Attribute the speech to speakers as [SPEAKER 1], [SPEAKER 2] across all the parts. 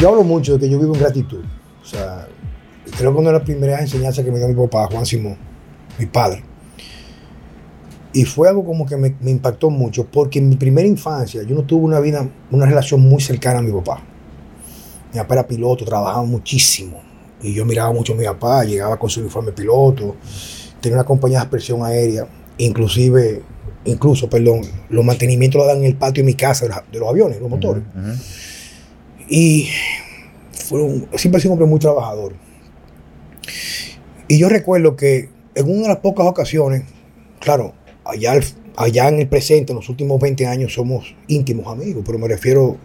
[SPEAKER 1] yo hablo mucho de que yo vivo en gratitud. O sea, creo que una de las primeras enseñanzas que me dio mi papá, Juan Simón, mi padre. Y fue algo como que me, impactó mucho, porque en mi primera infancia yo no tuve una vida, una relación muy cercana a mi papá. Mi papá era piloto, trabajaba muchísimo. Y yo miraba mucho a mi papá, llegaba con su uniforme piloto, tenía una compañía de expresión aérea, inclusive, incluso, perdón, los mantenimientos lo dan en el patio de mi casa de los aviones, los motores. Y siempre he sido un hombre muy trabajador. Y yo recuerdo que en una de las pocas ocasiones, claro, allá, al- allá en el presente, en los últimos 20 años, somos íntimos amigos, pero me refiero,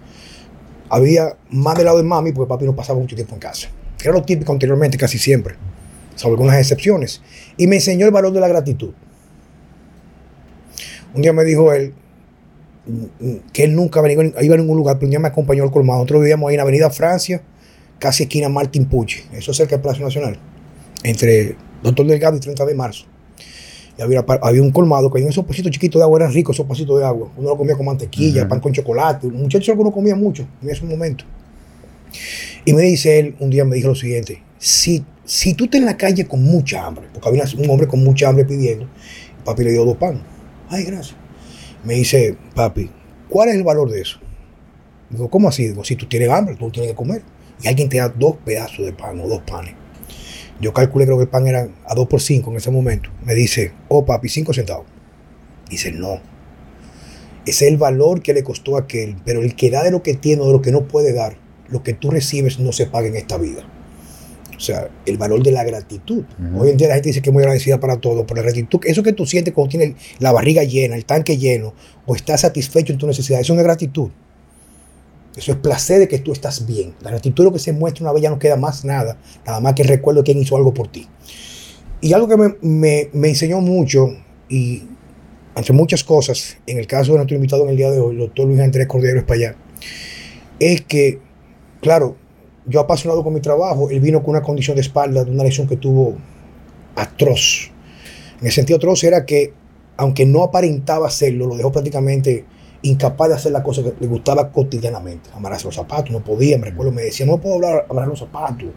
[SPEAKER 1] había más del lado de mami, porque papi no pasaba mucho tiempo en casa. Era lo típico anteriormente, casi siempre, salvo algunas excepciones. Y me enseñó el valor de la gratitud. Un día me dijo él que él nunca venía- iba a ningún lugar, pero un día me acompañó al colmado. Nosotros vivíamos ahí en Avenida Francia, casi esquina Martín Pucci, eso cerca del Palacio Nacional, entre Doctor Delgado y 30 de marzo. Y había, un colmado que en esos pasitos chiquitos de agua eran ricos, esos pasitos de agua. Uno lo comía con mantequilla, pan con chocolate. Un muchacho que uno comía mucho en ese momento. Y me dice él, un día me dijo lo siguiente: si, si tú estás en la calle con mucha hambre, porque había un hombre con mucha hambre pidiendo, papi le dio dos panes. Ay, gracias. Me dice, papi, ¿cuál es el valor de eso? Digo, ¿cómo así? Digo, si tú tienes hambre, tú tienes que comer. Y alguien te da dos pedazos de pan o dos panes. Yo calculé, creo que el pan era a dos por cinco en ese momento. Me dice, oh papi, cinco centavos. Dice, no. Ese es el valor que le costó a aquel. Pero el que da de lo que tiene o de lo que no puede dar, lo que tú recibes no se paga en esta vida. O sea, el valor de la gratitud. Hoy en día la gente dice que es muy agradecida para todo, pero la gratitud, eso que tú sientes cuando tienes la barriga llena, el tanque lleno, o estás satisfecho en tu necesidad, eso no es gratitud. Eso es placer de que tú estás bien. La gratitud es lo que se muestra una vez ya no queda más nada, nada más que el recuerdo de quien hizo algo por ti. Y algo que me, me- me enseñó mucho, y entre muchas cosas, en el caso de nuestro invitado en el día de hoy, el doctor Luis Andrés Cordero España, es que, claro, yo apasionado con mi trabajo, él vino con una condición de espalda, de una lesión que tuvo atroz. En el sentido atroz era que, aunque no aparentaba hacerlo, lo dejó prácticamente incapaz de hacer la cosa que le gustaba cotidianamente. Amarrarse los zapatos, no podía, me recuerdo, me decía, no puedo hablar, amarrar los zapatos.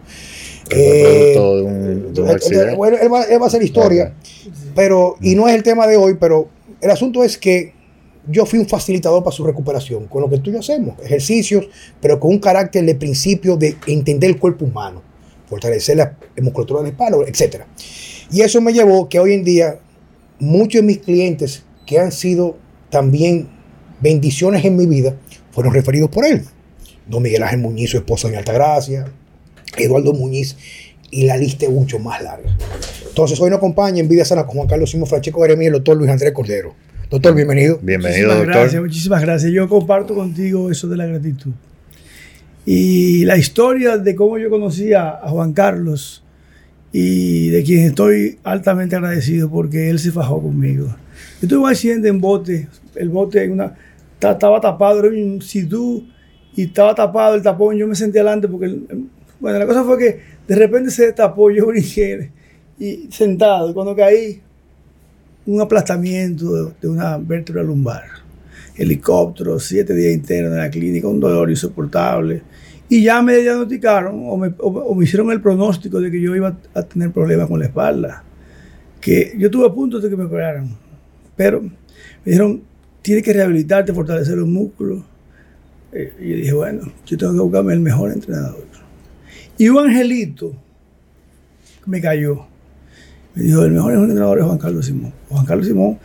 [SPEAKER 1] Eh,
[SPEAKER 2] producto de un, de un
[SPEAKER 1] él- él-
[SPEAKER 2] accidente.
[SPEAKER 1] bueno, él, va, él va a hacer historia, pero, y no es el tema de hoy, pero el asunto es que yo fui un facilitador para su recuperación, con lo que tú y yo hacemos, ejercicios, pero con un carácter de principio de entender el cuerpo humano, fortalecer la musculatura del espalda, etc. Y eso me llevó que hoy en día muchos de mis clientes que han sido también bendiciones en mi vida fueron referidos por él. Don Miguel Ángel Muñiz, su esposa en Altagracia, Eduardo Muñiz, y la lista es mucho más larga. Entonces, hoy nos acompaña en Vida Sana con Juan Carlos Simón Francesco Jeremías y el doctor Luis Andrés Cordero. Doctor, bienvenido.
[SPEAKER 2] Bienvenido,
[SPEAKER 3] muchísimas
[SPEAKER 2] doctor.
[SPEAKER 3] Gracias, muchísimas gracias. Yo comparto contigo eso de la gratitud. Y la historia de cómo yo conocí a, Juan Carlos y de quien estoy altamente agradecido porque él se fajó conmigo. Yo tuve un accidente en bote, el bote en una, ta- estaba tapado, era un sidú y estaba tapado el tapón, yo me senté adelante porque, bueno, la cosa fue que de repente se destapó, yo brinqué y sentado, y cuando caí, un aplastamiento de, una vértebra lumbar. Helicóptero, siete días internos en la clínica, un dolor insoportable. Y ya me diagnosticaron o me, o- me hicieron el pronóstico de que yo iba a tener problemas con la espalda. Que yo estuve a punto de que me operaran. Pero me dijeron, tienes que rehabilitarte, fortalecer los músculos. Eh, Y yo dije, bueno, yo tengo que buscarme el mejor entrenador. Y un angelito me cayó. Me dijo, el mejor entrenador es Juan Carlos Simón. Juan Carlos Simón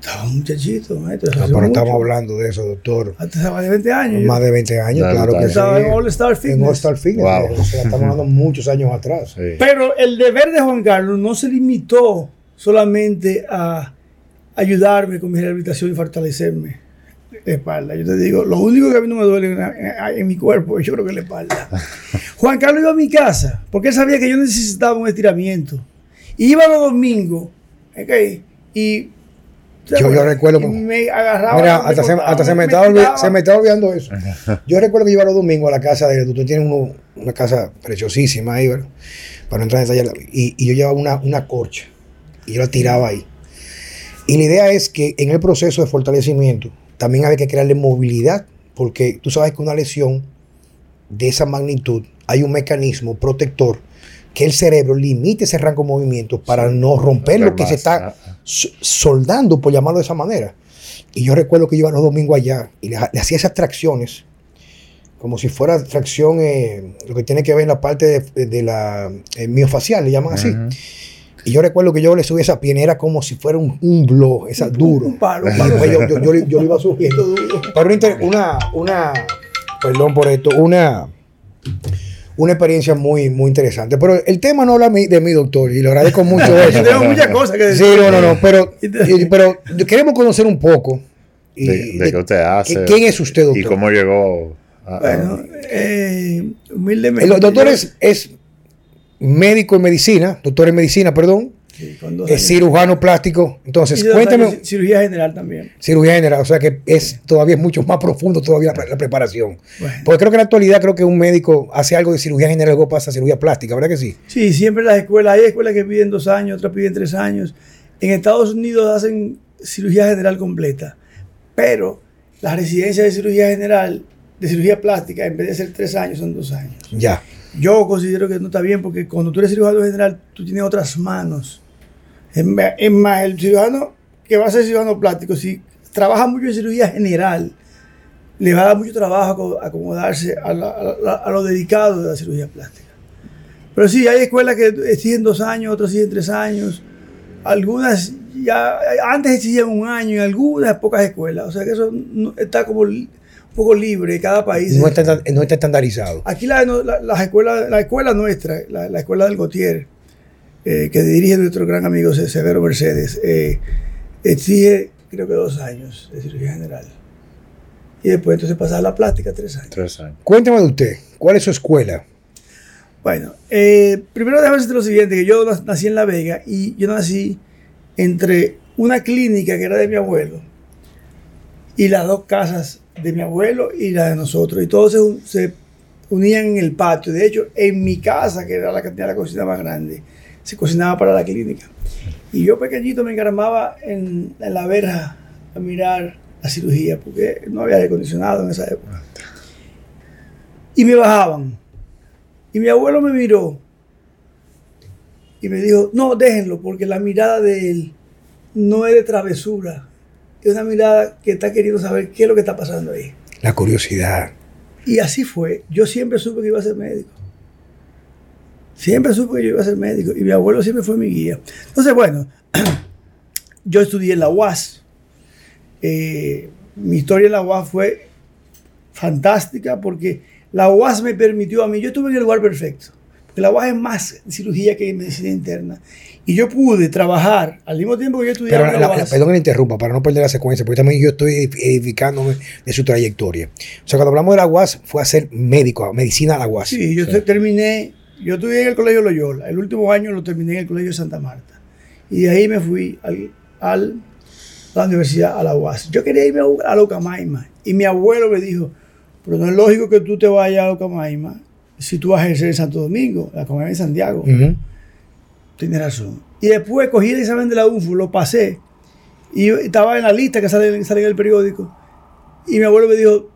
[SPEAKER 3] estaba un muchachito, maestro.
[SPEAKER 1] Ah, pero estamos hablando de eso, doctor.
[SPEAKER 3] Hace más de 20 años.
[SPEAKER 1] Más de 20 años, claro
[SPEAKER 2] ya
[SPEAKER 1] que sí.
[SPEAKER 3] estaba en All Star Fitness.
[SPEAKER 1] En All Star Fitness.
[SPEAKER 2] Wow.
[SPEAKER 1] O sea, estamos hablando muchos años atrás.
[SPEAKER 2] Sí.
[SPEAKER 3] Pero el deber de Juan Carlos no se limitó solamente a ayudarme con mi rehabilitación y fortalecerme la espalda. Yo te digo, lo único que a mí no me duele en, en- en mi cuerpo, yo creo que es la espalda. Juan Carlos iba a mi casa porque él sabía que yo necesitaba un estiramiento. Iba los domingos, ¿ok? Y
[SPEAKER 1] Yo- yo recuerdo
[SPEAKER 3] me agarraba.
[SPEAKER 1] Mira, hasta se,
[SPEAKER 3] cortaba,
[SPEAKER 1] hasta se me,
[SPEAKER 3] me
[SPEAKER 1] estaba olvi-
[SPEAKER 3] quitaba.
[SPEAKER 1] se me estaba olvidando eso. Yo recuerdo que iba los domingos a la casa de. Tú tienes uno- una casa preciosísima ahí, ¿verdad? Para no entrar en detalle. Y, y yo llevaba una, una corcha y yo la tiraba ahí. Y la idea es que en el proceso de fortalecimiento también había que crearle movilidad, porque tú sabes que una lesión de esa magnitud, hay un mecanismo protector que el cerebro limite ese rango de movimiento para no romper lo que se está so- soldando, por llamarlo de esa manera. Y yo recuerdo que yo iba los domingos allá y le, le hacía esas tracciones, como si fuera tracción, eh, lo que tiene que ver en la parte de, de la eh, miofacial, le llaman así. Y yo recuerdo que yo le subí esa pierna, era como si fuera un, un blow, esa duro.
[SPEAKER 3] Un palo, un
[SPEAKER 1] yo, yo, yo, yo lo iba subiendo. Pero una, inter- una, una, perdón por esto, una, una experiencia muy, muy interesante. Pero el tema no habla mi- de mí, doctor, y le agradezco mucho eso.
[SPEAKER 3] Tengo muchas cosas que
[SPEAKER 1] Sí,
[SPEAKER 3] decir.
[SPEAKER 1] no, no, no, pero, pero queremos conocer un poco. y-
[SPEAKER 2] De, de
[SPEAKER 1] de-
[SPEAKER 2] qué usted hace.
[SPEAKER 1] ¿Quién es usted, doctor?
[SPEAKER 2] Y cómo llegó a.
[SPEAKER 3] Bueno, eh, humildemente.
[SPEAKER 1] el doctor es, es médico en medicina, doctor en medicina, perdón,
[SPEAKER 3] Sí, con dos
[SPEAKER 1] es
[SPEAKER 3] años.
[SPEAKER 1] cirujano plástico. Entonces, cuéntame,
[SPEAKER 3] Cirugía general también.
[SPEAKER 1] cirugía general, o sea que es todavía es mucho más profundo todavía la, la preparación.
[SPEAKER 3] Bueno.
[SPEAKER 1] Porque creo que en la actualidad creo que un médico hace algo de cirugía general luego pasa a cirugía plástica, ¿verdad que sí?
[SPEAKER 3] Sí, siempre las escuelas, hay escuelas que piden dos años, otras piden tres años. En Estados Unidos hacen cirugía general completa, pero las residencias de cirugía general, de cirugía plástica, en vez de ser tres años, son dos años.
[SPEAKER 1] Ya.
[SPEAKER 3] Yo considero que no está bien porque cuando tú eres cirujano general, tú tienes otras manos. Es más, el cirujano que va a ser cirujano plástico, si trabaja mucho en cirugía general, le va a dar mucho trabajo aco- acomodarse a, la- a la- a lo dedicado de la cirugía plástica. Pero sí, hay escuelas que exigen dos años, otras exigen tres años. Algunas ya antes exigían un año en algunas pocas escuelas. O sea que eso no- está como un poco libre, cada país.
[SPEAKER 1] No está, no está estandarizado.
[SPEAKER 3] Aquí la, las escuelas, la escuela nuestra, la, la escuela del Gautier, eh, que dirige nuestro gran amigo Se- Severo Mercedes, eh, exige creo que dos años de cirugía general. Y después entonces pasar a la plástica tres años.
[SPEAKER 2] Tres años.
[SPEAKER 1] Cuéntame de usted, ¿cuál es su escuela?
[SPEAKER 3] Bueno, eh, primero déjame decirte lo siguiente, que yo nac- nací en La Vega y yo nací entre una clínica que era de mi abuelo y las dos casas de mi abuelo y la de nosotros. Y todos se unían en el patio. De hecho, en mi casa, que era la que tenía la cocina más grande, se cocinaba para la clínica. Y yo pequeñito me encaramaba en, en la verja a mirar la cirugía, porque no había aire acondicionado en esa época. Y me bajaban. Y mi abuelo me miró y me dijo, no, déjenlo, porque la mirada de él no es de travesura, es una mirada que está queriendo saber qué es lo que está pasando ahí.
[SPEAKER 1] La curiosidad.
[SPEAKER 3] Y así fue. Yo siempre supe que iba a ser médico. Siempre supe que yo iba a ser médico. Y mi abuelo siempre fue mi guía. Entonces, bueno, yo estudié en la UAS. Eh, mi historia en la UAS fue fantástica porque la UAS me permitió a mí, yo estuve en el lugar perfecto. Porque la UAS es más cirugía que medicina interna. Y yo pude trabajar al mismo tiempo que yo estudiaba
[SPEAKER 1] Pero
[SPEAKER 3] en
[SPEAKER 1] la-
[SPEAKER 3] la UAS.
[SPEAKER 1] perdón que le interrumpa, para no perder la secuencia, porque también yo estoy edificándome de su trayectoria. O sea, cuando hablamos de la UAS, fue a ser médico, medicina a la UAS.
[SPEAKER 3] Sí, yo te- terminé, yo estudié en el Colegio Loyola, el último año lo terminé en el Colegio Santa Marta. Y de ahí me fui al, al- a la universidad, a la UAS. Yo quería irme a, a la Ucamaima. Y mi abuelo me dijo, pero no es lógico que tú te vayas a la Ucamaima si tú vas a ejercer en Santo Domingo, la Ucamaima en Santiago.
[SPEAKER 1] Ujú.
[SPEAKER 3] Tienes razón. Y después cogí el examen de la UNFU, lo pasé. Y estaba en la lista que sale, sale en el periódico. Y mi abuelo me dijo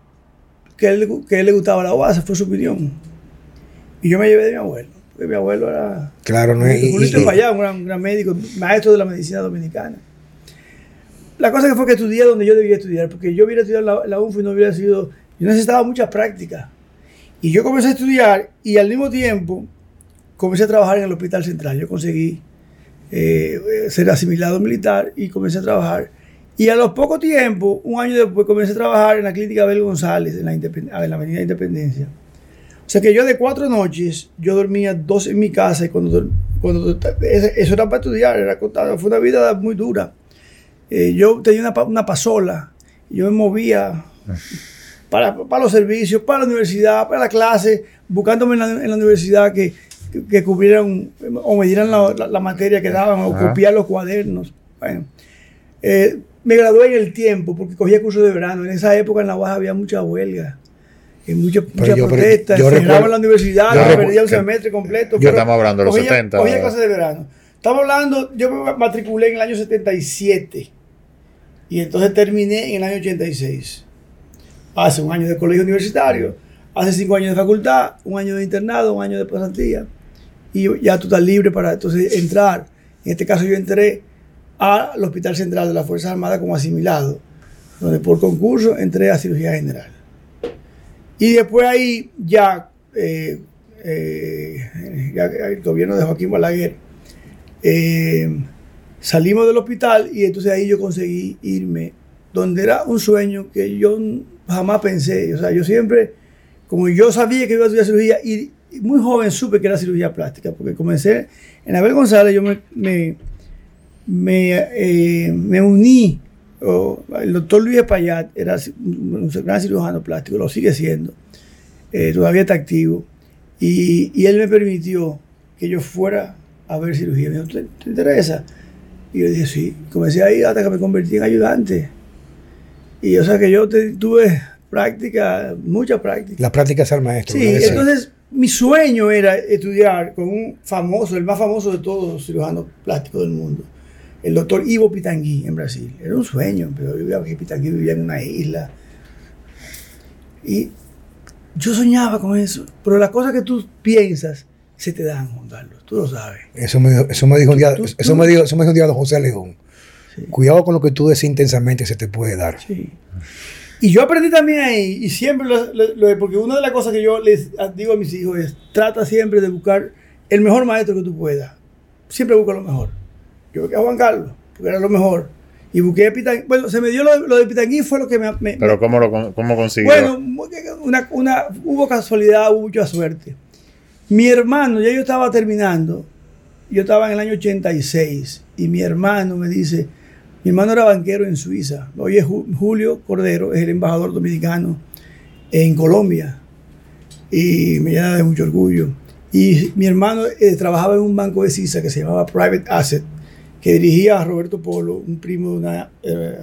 [SPEAKER 3] que él, le- que él le gustaba la UAS, fue su opinión. Y yo me llevé de mi abuelo. Porque mi abuelo era
[SPEAKER 1] Claro, no es.
[SPEAKER 3] Payá, un gran, un gran médico, maestro de la medicina dominicana. La cosa que fue que estudié donde yo debía estudiar, porque yo hubiera estudiado la, la UNFU y no hubiera sido. Yo necesitaba mucha práctica. Y yo comencé a estudiar y al mismo tiempo comencé a trabajar en el Hospital Central. Yo conseguí eh, ser asimilado militar y comencé a trabajar. Y a los pocos tiempos, un año después, comencé a trabajar en la clínica Abel González, en la, Independ- en la Avenida Independencia. O sea que yo de cuatro noches, yo dormía dos en mi casa y cuando, eso era para estudiar, era fue una vida muy dura. Eh, yo tenía una, pa- una pasola, yo me movía para, para los servicios, para la universidad, para la clase, buscándome en la, en la universidad que, que, que cubrieran o me dieran la, la- la materia que daban o copiar los cuadernos. Bueno, eh, me gradué en el tiempo porque cogía cursos de verano. En esa época en la UAS había mucha huelga. Y mucha, mucha
[SPEAKER 1] yo- recuerdo-
[SPEAKER 3] la universidad,
[SPEAKER 1] yo
[SPEAKER 3] perdía un semestre completo.
[SPEAKER 2] yo estamos hablando de los
[SPEAKER 3] cogía-
[SPEAKER 2] 70.
[SPEAKER 3] Cogía clases de verano. Estamos hablando, yo me matriculé en el año 77 y entonces terminé en el año 86. Hace un año de colegio universitario. haces cinco años de facultad, un año de internado, un año de pasantía, y ya tú estás libre para entonces entrar. En este caso yo entré al Hospital Central de las Fuerzas Armadas como asimilado, donde por concurso entré a cirugía general. Y después ahí ya, eh, eh, ya el gobierno de Joaquín Balaguer, eh, salimos del hospital y entonces ahí yo conseguí irme, donde era un sueño que yo jamás pensé. O sea, yo siempre, como yo sabía que iba a estudiar cirugía, y muy joven supe que era cirugía plástica, porque comencé en Abel González, yo me, me, me, uní. El doctor Luis Payat era un gran cirujano plástico, lo sigue siendo, todavía está activo, y, y él me permitió que yo fuera a ver cirugía. Me dijo, ¿te, interesa? Y yo dije, sí. Comencé ahí hasta que me convertí en ayudante. Y o sea que yo tuve práctica, mucha práctica.
[SPEAKER 1] La práctica es al maestro.
[SPEAKER 3] Sí, entonces mi sueño era estudiar con un famoso, el más famoso de todos los cirujanos plásticos del mundo, el doctor Ivo Pitangui en Brasil. Era un sueño, pero yo veía que Pitangui vivía en una isla. Y yo soñaba con eso. Pero las cosas que tú piensas se te dan, Juan Carlos. Tú lo sabes.
[SPEAKER 1] Eso me, eso me dijo un día, eso me dijo, eso me dijo un día José León. Cuidado con lo que tú des intensamente, se te puede dar.
[SPEAKER 3] Sí. Y yo aprendí también ahí, y siempre lo, porque una de las cosas que yo les digo a mis hijos es, trata siempre de buscar el mejor maestro que tú puedas. Siempre busca lo mejor. Yo busqué a Juan Carlos, porque era lo mejor. Y busqué a Pitangui. Bueno, se me dio lo, de Pitangui, fue lo que me...
[SPEAKER 2] ¿Pero cómo lo cómo consiguió?
[SPEAKER 3] Bueno, una, una, hubo casualidad, hubo mucha suerte. Mi hermano, ya yo estaba terminando, yo estaba en el año 86, y mi hermano me dice, mi hermano era banquero en Suiza, hoy es Julio Cordero, es el embajador dominicano en Colombia, y me llena de mucho orgullo. Y mi hermano eh, trabajaba en un banco de Suiza que se llamaba Private Asset, que dirigía a Roberto Polo, un primo de una, eh,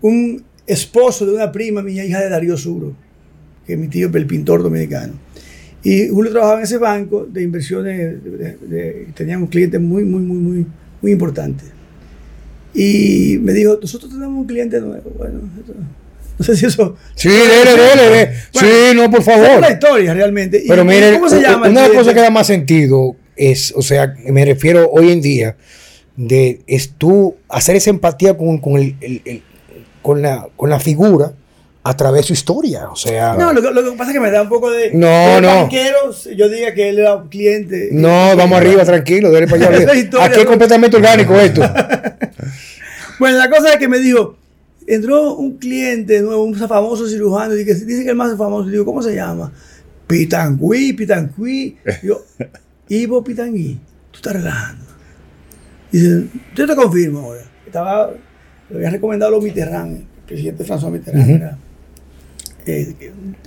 [SPEAKER 3] un esposo de una prima, mi hija de Darío Suro, que es mi tío, el pintor dominicano. Y Julio trabajaba en ese banco de inversiones, teníamos clientes muy, muy, muy, muy, muy importantes. Y me dijo, nosotros tenemos un cliente nuevo. Bueno, no sé si eso...
[SPEAKER 1] Sí, dele, dele, sí, no, por favor. Es
[SPEAKER 3] la historia realmente.
[SPEAKER 1] Pero mire, ¿cómo se llama una cosa que da más sentido es, o sea, me refiero hoy en día, de es tú hacer esa empatía con, con, el, el, con, la, con la figura a través de su historia. O sea.
[SPEAKER 3] No, lo, que pasa es que me da un poco de.
[SPEAKER 1] No, no.
[SPEAKER 3] yo diga que él era un cliente.
[SPEAKER 1] No, vamos arriba, tranquilo, dale para allá. Aquí es completamente orgánico esto.
[SPEAKER 3] bueno, la cosa es que me dijo. Entró un cliente nuevo, un famoso cirujano, y que dice que el más famoso. Digo, ¿cómo se llama? Pitangui, Pitangui. Yo, Ivo Pitangui, tú estás relajando. Dice, yo te confirmo ahora. Estaba, le había recomendado los Mitterrand, el presidente François Mitterrand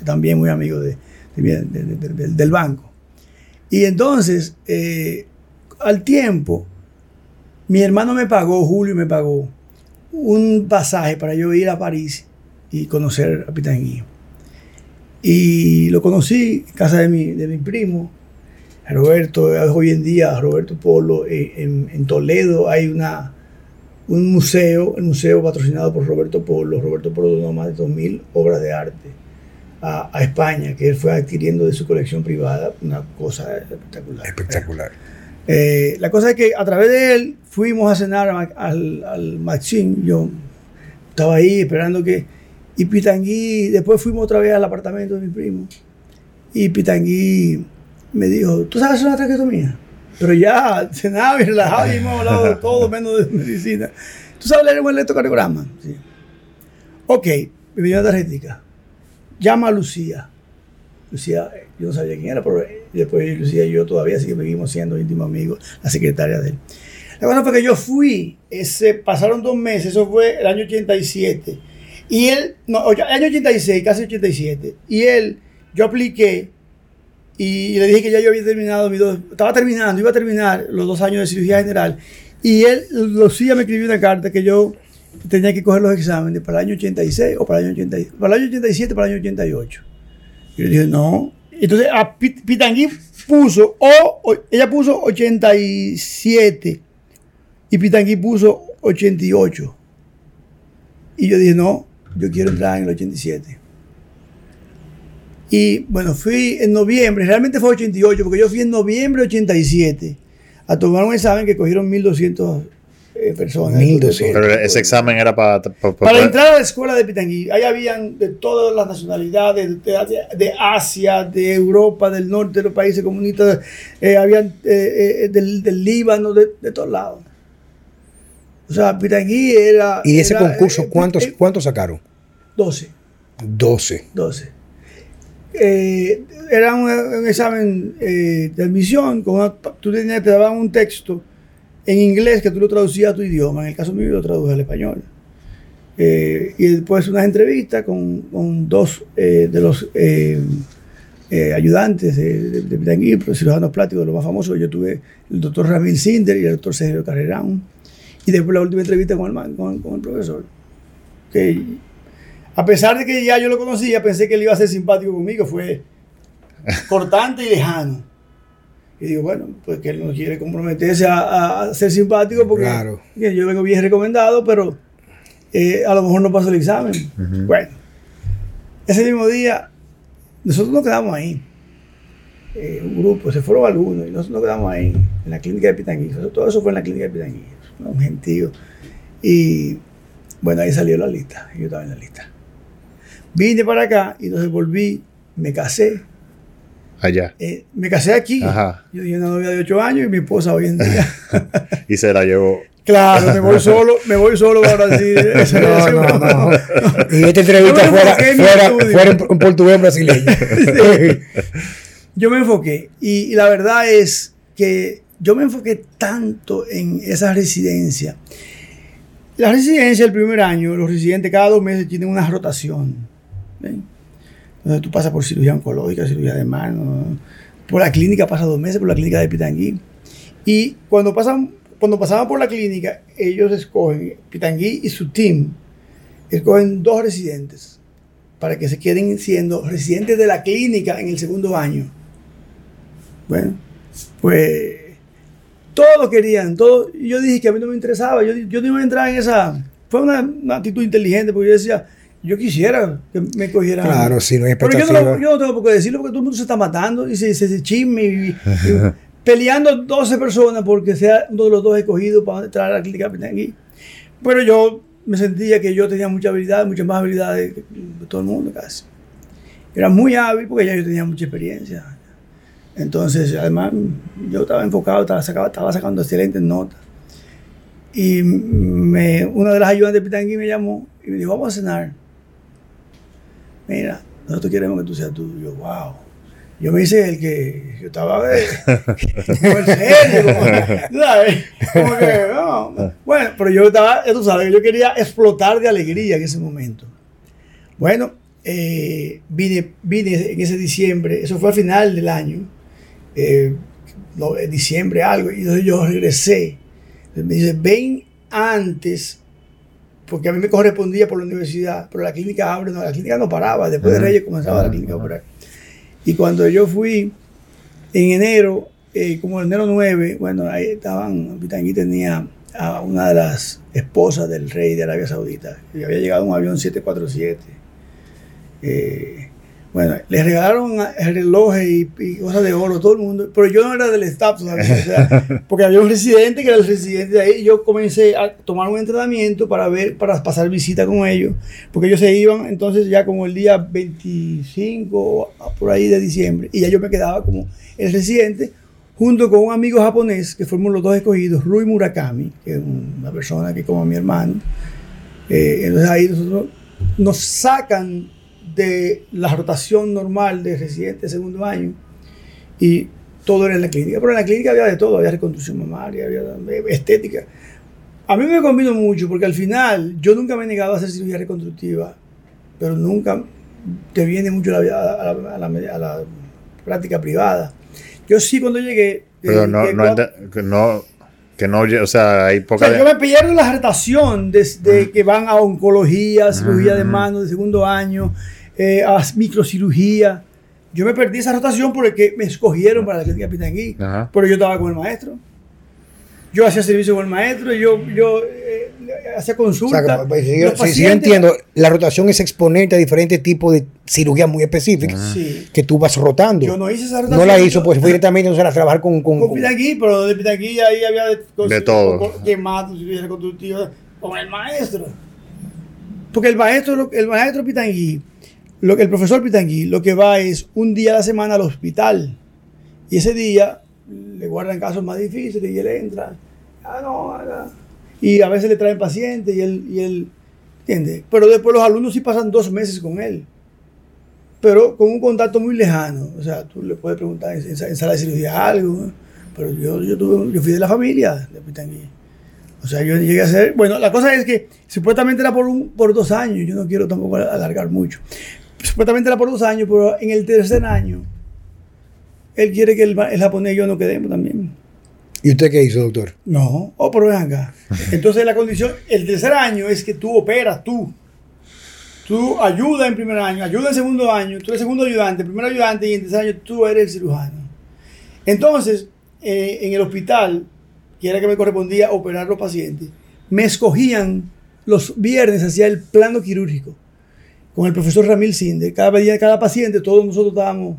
[SPEAKER 3] también muy amigo de, del banco. Y entonces, eh, al tiempo, mi hermano me pagó, Julio me pagó, un pasaje para yo ir a París y conocer a Pitangui. Y lo conocí en casa de mi, de mi primo, Roberto, hoy en día, Roberto Polo, eh, en, en Toledo hay una, un museo, el museo patrocinado por Roberto Polo. Roberto Polo donó más de 2.000 obras de arte a, España, que él fue adquiriendo de su colección privada, una cosa espectacular.
[SPEAKER 1] Espectacular.
[SPEAKER 3] Eh, la cosa es que a través de él fuimos a cenar al, al Maxim, yo estaba ahí esperando que... Y Pitangui, después fuimos otra vez al apartamento de mi primo. Y Pitangui me dijo, ¿tú sabes una traqueotomía? Pero ya cenaba y relajaba y hemos hablado de todo menos de medicina. ¿Tú sabes leer un electrocardiograma? Sí. Ok, me dio una tarjetita. Llama a Lucía. Lucía, yo no sabía quién era, pero después Lucía y yo todavía seguimos siendo íntimos amigos, la secretaria de él. La cosa fue que yo fui, ese, pasaron dos meses, eso fue el año 87. Y él, no, el año 86, casi 87. Y él, yo apliqué y le dije que ya yo había terminado mis dos, estaba terminando, iba a terminar los dos años de cirugía general. Y él, Lucía me escribió una carta que yo tenía que coger los exámenes para el año 86 o para el año, 80, para el año 87 para el año 88. Y yo dije, no. Entonces a Pitangui puso, o, ella puso 87 y Pitangui puso 88. Y yo dije, no, yo quiero entrar en el 87. Y bueno, fui en noviembre, realmente fue 88, porque yo fui en noviembre 87 a tomar un examen que cogieron 1200 eh, personas.
[SPEAKER 1] 1200.
[SPEAKER 2] Pero ese examen era para...
[SPEAKER 3] Para entrar a la escuela de Pitangui, ahí habían de todas las nacionalidades, de, de- de Asia, de Europa, del norte de los países comunistas, eh, habían eh, eh, del, del Líbano, de, de todos lados. O sea, Pitangui era...
[SPEAKER 1] ¿Y ese
[SPEAKER 3] era,
[SPEAKER 1] concurso cuántos,
[SPEAKER 3] eh,
[SPEAKER 1] cuántos sacaron?
[SPEAKER 3] 12.
[SPEAKER 1] 12.
[SPEAKER 3] 12. Eh, era un, un examen eh, de admisión, con una- tú tenías, te daban un texto en inglés que tú lo traducías a tu idioma, en el caso mío lo traduje al español. Eh, y después unas entrevistas con, con dos eh, de los eh, eh, ayudantes de, de, de los cirujanos plásticos, de los más famosos. Yo tuve el doctor Ramil Sinder y el doctor Sergio Carrerán. Y después la última entrevista con el, con, con el profesor. Que a pesar de que ya yo lo conocía, pensé que él iba a ser simpático conmigo. Fue cortante y lejano. Y digo, bueno, pues que él no quiere comprometerse a, ser simpático porque
[SPEAKER 1] Claro.
[SPEAKER 3] yo vengo bien recomendado, pero eh, a lo mejor no paso el examen. Bueno, ese mismo día nosotros nos quedamos ahí. Eh, un grupo, se fueron algunos y nosotros nos quedamos ahí, en la clínica de Pitangui. Todo eso fue en la clínica de Pitangui. Un gentío. Y bueno, ahí salió la lista. Yo estaba en la lista. Vine para acá y entonces volví, me casé.
[SPEAKER 2] Allá.
[SPEAKER 3] Eh, me casé aquí.
[SPEAKER 2] Ajá.
[SPEAKER 3] Yo tenía una novia de 8 años y mi esposa hoy en día.
[SPEAKER 2] Y se la llevó.
[SPEAKER 3] claro, me voy solo, me voy solo para Brasil. Eso-
[SPEAKER 1] No, no, no. Y esta entrevista fuera,
[SPEAKER 3] en
[SPEAKER 1] fuera, fuera en portugués brasileño.
[SPEAKER 3] yo me enfoqué y, y la verdad es que yo me enfoqué tanto en esa residencia. La residencia el primer año, los residentes cada dos meses tienen una rotación. Tú pasas por cirugía oncológica, cirugía de mano, por la clínica pasa dos meses, por la clínica de Pitangui. Y cuando pasan, cuando pasaban por la clínica, ellos escogen, Pitangui y su team, escogen dos residentes para que se queden siendo residentes de la clínica en el segundo año. Bueno, pues todos querían, todos. Yo dije que a mí no me interesaba, yo, yo no iba a entrar en esa. Fue una actitud inteligente porque yo decía, yo quisiera que me cogieran.
[SPEAKER 1] Claro, si no hay
[SPEAKER 3] Pero yo no, yo tengo por qué decirlo porque todo el mundo se está matando y se, se chisme y, y peleando 12 personas porque sea uno de los dos escogidos para entrar a la clínica Pitangui. Pero yo me sentía que yo tenía mucha habilidad, muchas más habilidades que todo el mundo casi. Era muy hábil porque ya yo tenía mucha experiencia. Entonces, además, yo estaba enfocado, estaba, sacaba- estaba sacando excelentes notas. Y me, una de las ayudantes de Pitangui me llamó y me dijo, vamos a cenar. Mira, nosotros queremos que tú seas tú. Yo, wow. Yo me hice el que yo estaba eh, como en serio, como, tú ¿sabes? Como que, no. Bueno, pero yo estaba, tú sabes, yo quería explotar de alegría en ese momento. Bueno, eh, vine, vine en ese diciembre, eso fue al final del año, eh, no, en diciembre algo, y entonces yo regresé. Entonces me dice, ven antes, porque a mí me correspondía por la universidad, pero la clínica abre, no, la clínica no paraba, después de. Reyes comenzaba la clínica a
[SPEAKER 2] ajá.
[SPEAKER 3] operar. Y cuando yo fui en enero, eh, como en enero 9, bueno, ahí estaban, Pitangui tenía a una de las esposas del rey de Arabia Saudita, y había llegado un avión 747. Eh, bueno, le regalaron relojes y, y cosas de oro a todo el mundo, pero yo no era del staff todavía, o sea, porque había un residente que era el residente de ahí, y yo comencé a tomar un entrenamiento para ver, para pasar visita con ellos, porque ellos se iban entonces ya como el día 25 a- por ahí de diciembre, y ya yo me quedaba como el residente, junto con un amigo japonés, que fuimos los dos escogidos, Rui Murakami, que es una persona que como mi hermano, eh, entonces ahí nosotros nos sacan de la rotación normal de residente de segundo año y todo era en la clínica. Pero en la clínica había de todo, había reconstrucción mamaria, había estética. A mí me convino mucho porque al final yo nunca me he negado a hacer cirugía reconstructiva, pero nunca te viene mucho la, a, la, a la- a la práctica privada. Yo sí cuando llegué...
[SPEAKER 2] Pero
[SPEAKER 3] eh,
[SPEAKER 2] no,
[SPEAKER 3] que
[SPEAKER 2] no,
[SPEAKER 3] cuando-
[SPEAKER 2] no, que no, o sea, hay
[SPEAKER 3] o
[SPEAKER 2] poca...
[SPEAKER 3] sea, yo me pierdo la rotación desde que van a oncología, cirugía de mano de segundo año, eh, a microcirugía. Yo me perdí esa rotación porque me escogieron para la clínica Pitangui,
[SPEAKER 2] Ajá.
[SPEAKER 3] pero yo estaba con el maestro. Yo hacía servicio con el maestro, yo, yo eh, hacía
[SPEAKER 1] O
[SPEAKER 3] consulta.
[SPEAKER 1] sea, que, pues, si, yo, si- si entiendo, la rotación es exponente a diferentes tipos de cirugías muy específicas
[SPEAKER 3] Sí.
[SPEAKER 1] que tú vas rotando.
[SPEAKER 3] Yo no hice esa rotación.
[SPEAKER 1] No la hizo,
[SPEAKER 3] yo-
[SPEAKER 1] pues fue directamente a trabajar con, con,
[SPEAKER 3] Con
[SPEAKER 1] con-
[SPEAKER 3] Pitangui, pero de Pitangui ahí había de,
[SPEAKER 2] De todo.
[SPEAKER 3] con- Quemados, cirugía reconstructiva, con el maestro. Porque el maestro, el maestro Pitangui, lo que el profesor Pitangui, lo que va es un día a la semana al hospital. Y ese día le guardan casos más difíciles y él entra. Ah, no, ah, Y a veces le traen pacientes y él, y él ¿entiendes? Pero después los alumnos sí pasan dos meses con él. Pero con un contacto muy lejano. O sea, tú le puedes preguntar en, sala de cirugía algo. Pero yo, yo, tuve, yo fui de la familia de Pitangui. O sea, yo llegué a ser. Bueno, la cosa es que supuestamente era por, un, por dos años. Yo no quiero tampoco alargar mucho. Supuestamente era por dos años, pero en el tercer año, él quiere que el, el japonés y yo nos quedemos también.
[SPEAKER 1] ¿Y usted qué hizo, doctor?
[SPEAKER 3] No, oh, pero ven acá. Entonces la condición, el tercer año es que tú operas tú. Tú ayudas en primer año, ayudas en segundo año, tú eres segundo ayudante, primer ayudante y en tercer año tú eres el cirujano. Entonces, eh, en el hospital, que era que me correspondía operar los pacientes, me escogían los viernes hacia el plano quirúrgico con el profesor Ramil Sinde. Cada día, cada paciente, todos nosotros estábamos,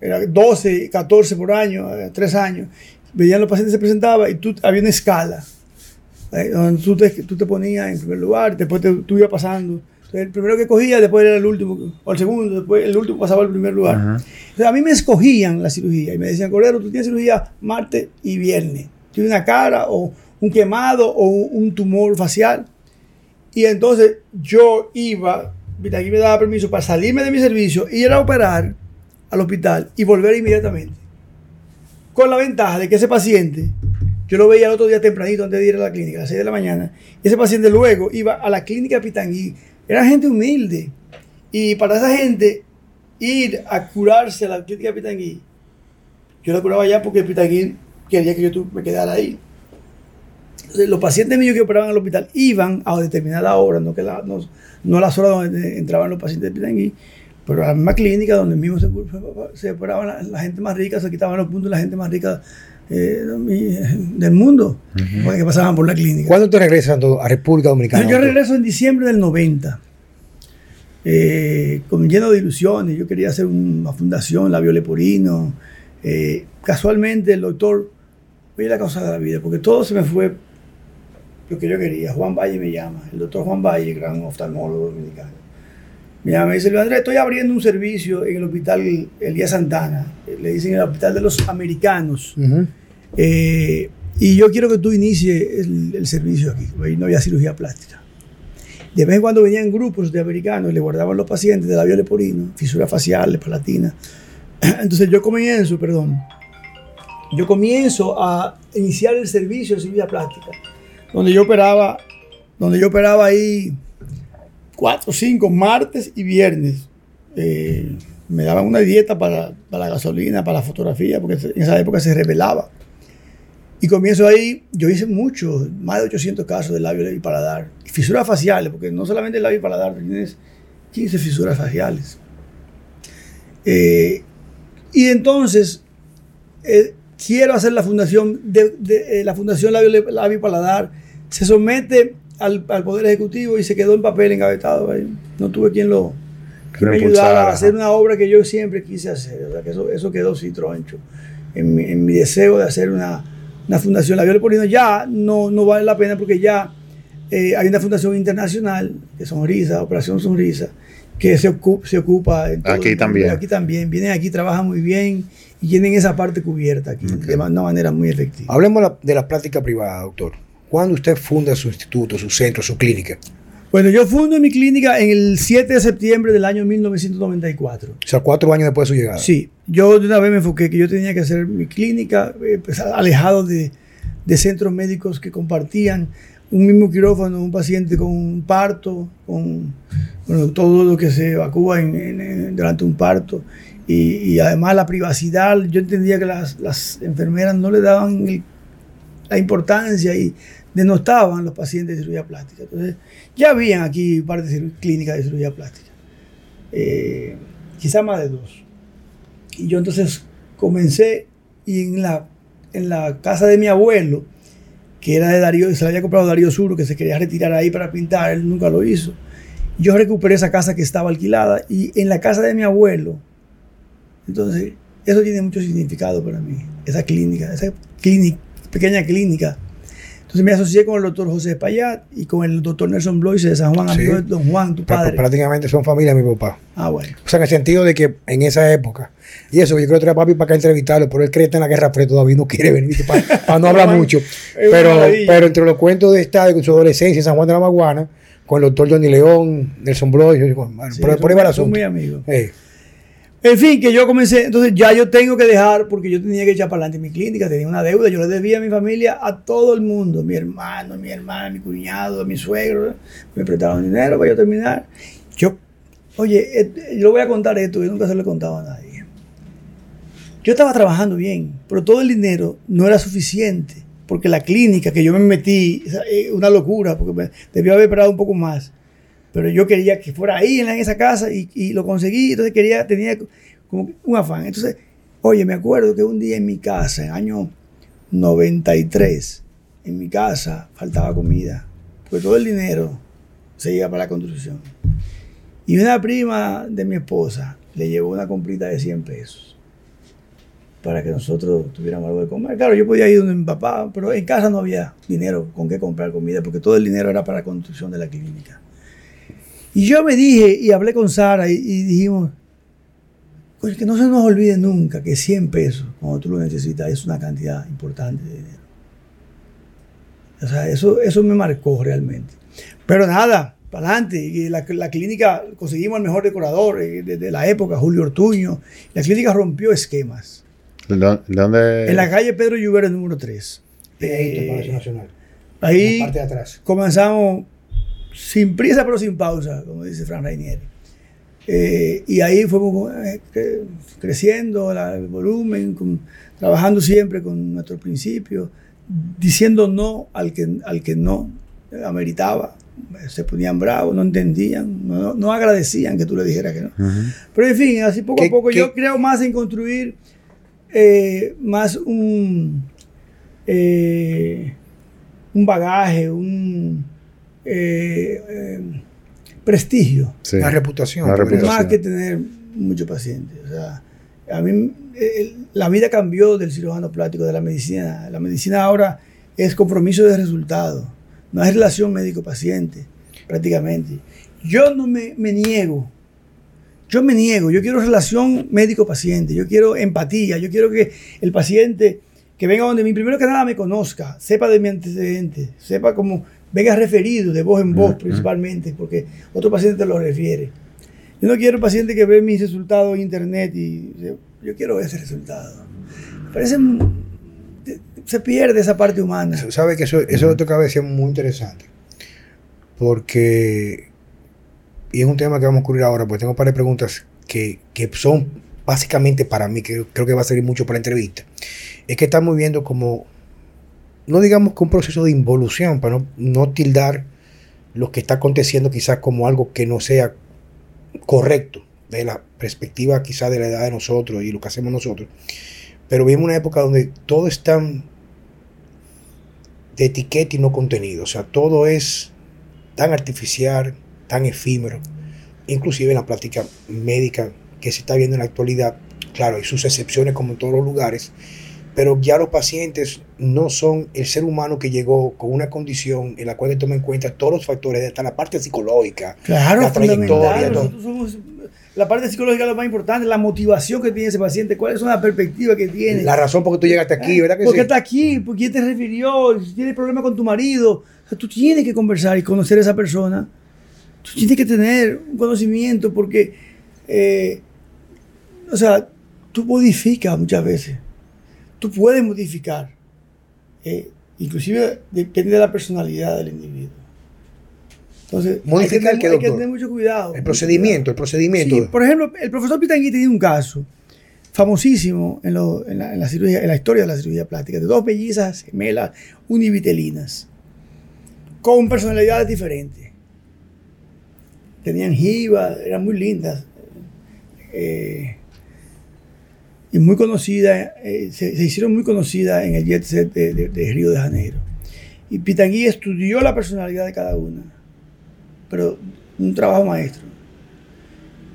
[SPEAKER 3] era 12, 14 por año, 3 años. Veían los pacientes se presentaban y tú, había una escala. eh, donde tú te, tú te ponías en primer lugar, después te, tú ibas pasando. Entonces, el primero que cogía, después era el último, o el segundo, después el último pasaba al primer lugar.
[SPEAKER 2] Ajá.
[SPEAKER 3] Entonces, a mí me escogían la cirugía y me decían, Cordero, tú tienes cirugía martes y viernes. Tienes una cara o un quemado o un tumor facial. Y entonces yo iba, aquí me daba permiso para salirme de mi servicio, ir a operar al hospital y volver inmediatamente. Con la ventaja de que ese paciente, yo lo veía el otro día tempranito antes de ir a la clínica, a las 6 de la mañana, ese paciente luego iba a la clínica Pitangui. Era gente humilde. Y para esa gente, ir a curarse a la clínica Pitangui, yo la curaba allá porque Pitangui quería que yo me quedara ahí. Los pacientes míos que operaban al hospital iban a determinada hora, no, que la- no, no a las horas donde entraban los pacientes de Pitangui, pero a la misma clínica donde mismo se, se operaban la, la gente más rica, se quitaban los puntos de la gente más rica eh, del mundo, porque pasaban por la clínica.
[SPEAKER 1] ¿Cuándo te regresas a República Dominicana?
[SPEAKER 3] Yo regreso en diciembre del 90, eh, con, lleno de ilusiones. Yo quería hacer una fundación, la Violeporino. Eh, casualmente el doctor, oye la causa de la vida, porque todo se me fue lo que yo quería. Juan Valle me llama, el doctor Juan Valle, gran oftalmólogo dominicano. Me llama y dice, Luis Andrés, estoy abriendo un servicio en el hospital Elías Santana, le dicen el hospital de los americanos.
[SPEAKER 1] Ujú.
[SPEAKER 3] Eh, y yo quiero que tú inicies el, el servicio aquí, porque ahí no había cirugía plástica. De vez en cuando venían grupos de americanos y le guardaban los pacientes de labio leporino, fisura facial, palatina. Entonces yo comienzo, perdón, yo comienzo a iniciar el servicio de cirugía plástica, donde yo operaba, donde yo operaba ahí cuatro, cinco, martes y viernes. Eh, me daban una dieta para, para la gasolina, para la fotografía, porque en esa época se revelaba. Y comienzo ahí, yo hice mucho, más de 800 casos de labio y paladar. Fisuras faciales, porque no solamente el labio y paladar, tienes 15 fisuras faciales. Eh, y entonces, eh, quiero hacer la fundación, de, eh, la fundación labio, labio y paladar. Se somete al, al, Poder Ejecutivo y se quedó en papel engavetado. Ahí. No tuve quien lo quien me ayudara a hacer una obra que yo siempre quise hacer. O sea, que eso, eso quedó sin troncho. En mi, en mi deseo de hacer una, una fundación. La Viola Polino ya no, no vale la pena porque ya eh, hay una fundación internacional de Sonrisa, Operación Sonrisa, que se, ocupa, se ocupa en
[SPEAKER 2] todo aquí el, también.
[SPEAKER 3] Aquí también. Vienen aquí, trabajan muy bien y tienen esa parte cubierta aquí okay. de una manera muy efectiva.
[SPEAKER 1] Hablemos de la práctica privada, doctor. ¿Cuándo usted funda su instituto, su centro, su clínica?
[SPEAKER 3] Bueno, yo fundo mi clínica en el 7 de septiembre del año 1994.
[SPEAKER 1] O sea, cuatro años después de su llegada.
[SPEAKER 3] Sí, yo de una vez me enfoqué que yo tenía que hacer mi clínica eh, pues, alejado de, de, centros médicos que compartían un mismo quirófano, un paciente con un parto, con bueno, todo lo que se evacúa en, en, en, durante un parto. Y, y, además la privacidad, yo entendía que las, las enfermeras no le daban el, la importancia y denostaban los pacientes de cirugía plástica. Entonces, ya habían aquí parte de clínicas de cirugía plástica, eh, quizá más de dos. Y yo entonces comencé y en la, en la casa de mi abuelo que era de Darío, se la había comprado Darío Sur, que se quería retirar ahí para pintar, él nunca lo hizo. Yo recuperé esa casa que estaba alquilada y en la casa de mi abuelo. Entonces, eso tiene mucho significado para mí, esa clínica, esa clínica, pequeña clínica. Entonces me asocié con el doctor José Payat y con el doctor Nelson Bloise de San Juan,
[SPEAKER 1] Sí.
[SPEAKER 3] amigo de Don Juan, tu padre.
[SPEAKER 1] Prácticamente son familia mi papá.
[SPEAKER 3] Ah, bueno.
[SPEAKER 1] O sea, en el sentido de que en esa época, y eso, yo quiero traer a papi para acá entrevistarlo, pero él cree que está en la Guerra Fría todavía no quiere venir para, para no hablar mucho. Pero, pero entre los cuentos de esta, de su adolescencia en San Juan de la Maguana, con el doctor Johnny León, Nelson Blois, bueno,
[SPEAKER 3] Sí,
[SPEAKER 1] por, ahí va el
[SPEAKER 3] muy- son
[SPEAKER 1] asunto.
[SPEAKER 3] muy amigos.
[SPEAKER 1] Eh,
[SPEAKER 3] En fin, que yo comencé, entonces ya yo tengo que dejar, porque yo tenía que echar para adelante mi clínica, tenía una deuda, yo le debía a mi familia, a todo el mundo, mi hermano, mi hermana, mi cuñado, mi suegro, me prestaban dinero para yo terminar. Yo, oye, yo voy a contar esto, yo nunca se lo he contado a nadie. Yo estaba trabajando bien, pero todo el dinero no era suficiente, porque la clínica que yo me metí, eh, una locura, porque me, debió haber esperado un poco más pero yo quería que fuera ahí en, esa casa y, lo conseguí, entonces quería, tenía como un afán. Entonces, oye, me acuerdo que un día en mi casa, en el año 93, en mi casa faltaba comida, porque todo el dinero se iba para la construcción. Y una prima de mi esposa le llevó una comprita de 100 pesos para que nosotros tuviéramos algo de comer. Claro, yo podía ir donde mi papá, pero en casa no había dinero con qué comprar comida, porque todo el dinero era para la construcción de la clínica. Y yo me dije, y hablé con Sara, y, y dijimos, "Oye, que no se nos olvide nunca que 100 pesos, cuando tú lo necesitas, es una cantidad importante de dinero. O sea, eso, eso me marcó realmente. Pero nada, para adelante. Y la, la clínica, conseguimos al mejor decorador eh, de, de la época, Julio Ortuño. La clínica rompió esquemas.
[SPEAKER 2] ¿De dónde- de dónde?
[SPEAKER 3] En la calle Pedro Lluvero, número 3.
[SPEAKER 1] Pegadito al Palacio Nacional.
[SPEAKER 3] ahí
[SPEAKER 1] En la parte de atrás.
[SPEAKER 3] comenzamos sin prisa pero sin pausa, como dice Fran Rainieri. Eh, y ahí fuimos eh, cre- creciendo la- el volumen, con- trabajando siempre con nuestros principios, diciendo no al que, al que no ameritaba. Se ponían bravos, no entendían, no, no agradecían que tú le dijeras que no. Pero en fin, así poco
[SPEAKER 1] ¿Qué-
[SPEAKER 3] a poco
[SPEAKER 1] qué-
[SPEAKER 3] yo creo más en construir eh, más un, eh, un bagaje, un eh, eh, prestigio,
[SPEAKER 2] Sí.
[SPEAKER 1] La reputación.
[SPEAKER 2] La
[SPEAKER 1] podría
[SPEAKER 2] reputación.
[SPEAKER 3] más que tener muchos pacientes. O sea, a mí eh, la vida cambió del cirujano plástico, de la medicina. La medicina ahora es compromiso de resultado, no es relación médico-paciente, prácticamente. Yo no me, me niego. Yo me niego, yo quiero relación médico-paciente, yo quiero empatía, yo quiero que el paciente que venga donde mí, primero que nada me conozca, sepa de mi antecedente, sepa cómo venga referido de voz en voz
[SPEAKER 2] principalmente,
[SPEAKER 3] porque otro paciente te lo refiere. Yo no quiero un paciente que ve mis resultados en internet y yo, yo quiero ese resultado. Parece, se pierde esa parte humana.
[SPEAKER 1] Sabe que eso, eso lo tocaba decir muy interesante. Porque, y es un tema que vamos a cubrir ahora, porque tengo un par de preguntas que, que son básicamente para mí, que creo que va a servir mucho para la entrevista. Es que estamos viendo como, no digamos que un proceso de involución, para no, no tildar lo que está aconteciendo quizás como algo que no sea correcto de la perspectiva quizás de la edad de nosotros y lo que hacemos nosotros. Pero vivimos una época donde todo es tan de etiqueta y no contenido. O sea, todo es tan artificial, tan efímero. Inclusive en la práctica médica que se está viendo en la actualidad, claro, hay sus excepciones como en todos los lugares, pero ya los pacientes no son el ser humano que llegó con una condición en la cual le toma en cuenta todos los factores, hasta la parte psicológica.
[SPEAKER 3] Claro,
[SPEAKER 1] la trayectoria,
[SPEAKER 3] somos- la parte psicológica es lo más importante, la motivación que tiene ese paciente, cuál es la perspectiva que tiene.
[SPEAKER 1] La razón por qué tú llegaste aquí, ¿verdad que
[SPEAKER 3] ¿Por qué
[SPEAKER 1] sí?
[SPEAKER 3] está aquí? ¿Por quién te refirió? Si tienes problemas con tu marido. O sea, tú tienes que conversar y conocer a esa persona. Tú tienes que tener un conocimiento porque, eh, o sea, tú modificas muchas veces. Tú puedes modificar. Eh, inclusive depende de la personalidad del individuo. Entonces,
[SPEAKER 1] ¿Modificar
[SPEAKER 3] hay que, tener,
[SPEAKER 1] qué,
[SPEAKER 3] hay que
[SPEAKER 1] doctor?
[SPEAKER 3] tener mucho cuidado.
[SPEAKER 1] El procedimiento, el procedimiento.
[SPEAKER 3] Sí, por ejemplo, el profesor Pitangui tiene un caso famosísimo en, lo- en la, en la cirugía, en la historia de la cirugía plástica, de dos mellizas gemelas univitelinas, con personalidades diferentes. Tenían jiba, eran muy lindas. eh, y muy conocidas, eh, se, hicieron muy conocidas en el jet set de Río de Janeiro. Y Pitangui estudió la personalidad de cada una, pero un trabajo maestro.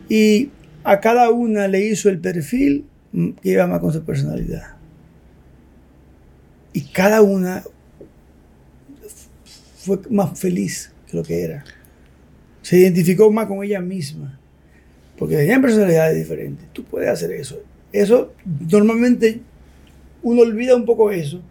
[SPEAKER 3] Y a cada una le hizo el perfil que iba más con su personalidad. Y cada una fue más feliz que lo que era. Se identificó más con ella misma. Porque tenían personalidades diferentes. Tú puedes hacer eso. Eso, normalmente, uno olvida un poco eso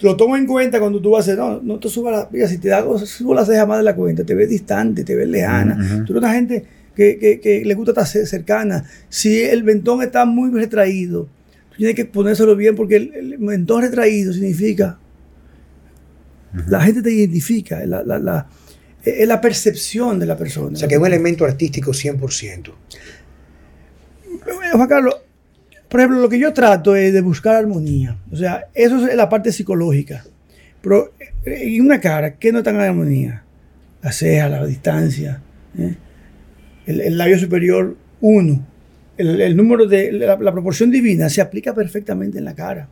[SPEAKER 3] lo tomo en cuenta cuando tú vas a hacer, no, no te subas la, mira, si te hago, subo las cejas más de la cuenta, te ves distante, te ves lejana. Tú eres una gente que, que, que, le gusta estar cercana. Si el mentón está muy retraído, tú tienes que ponérselo bien porque el, mentón retraído significa, la gente te identifica, la, la, la, es la percepción de la persona.
[SPEAKER 1] O sea, que es un elemento artístico 100%.
[SPEAKER 3] Juan Carlos, por ejemplo, lo que yo trato es de buscar armonía. O sea, eso es la parte psicológica. Pero en una cara, ¿qué no está armonía? La ceja, la distancia. ¿eh? El, labio superior, uno. El, número de la, proporción divina se aplica perfectamente en la cara.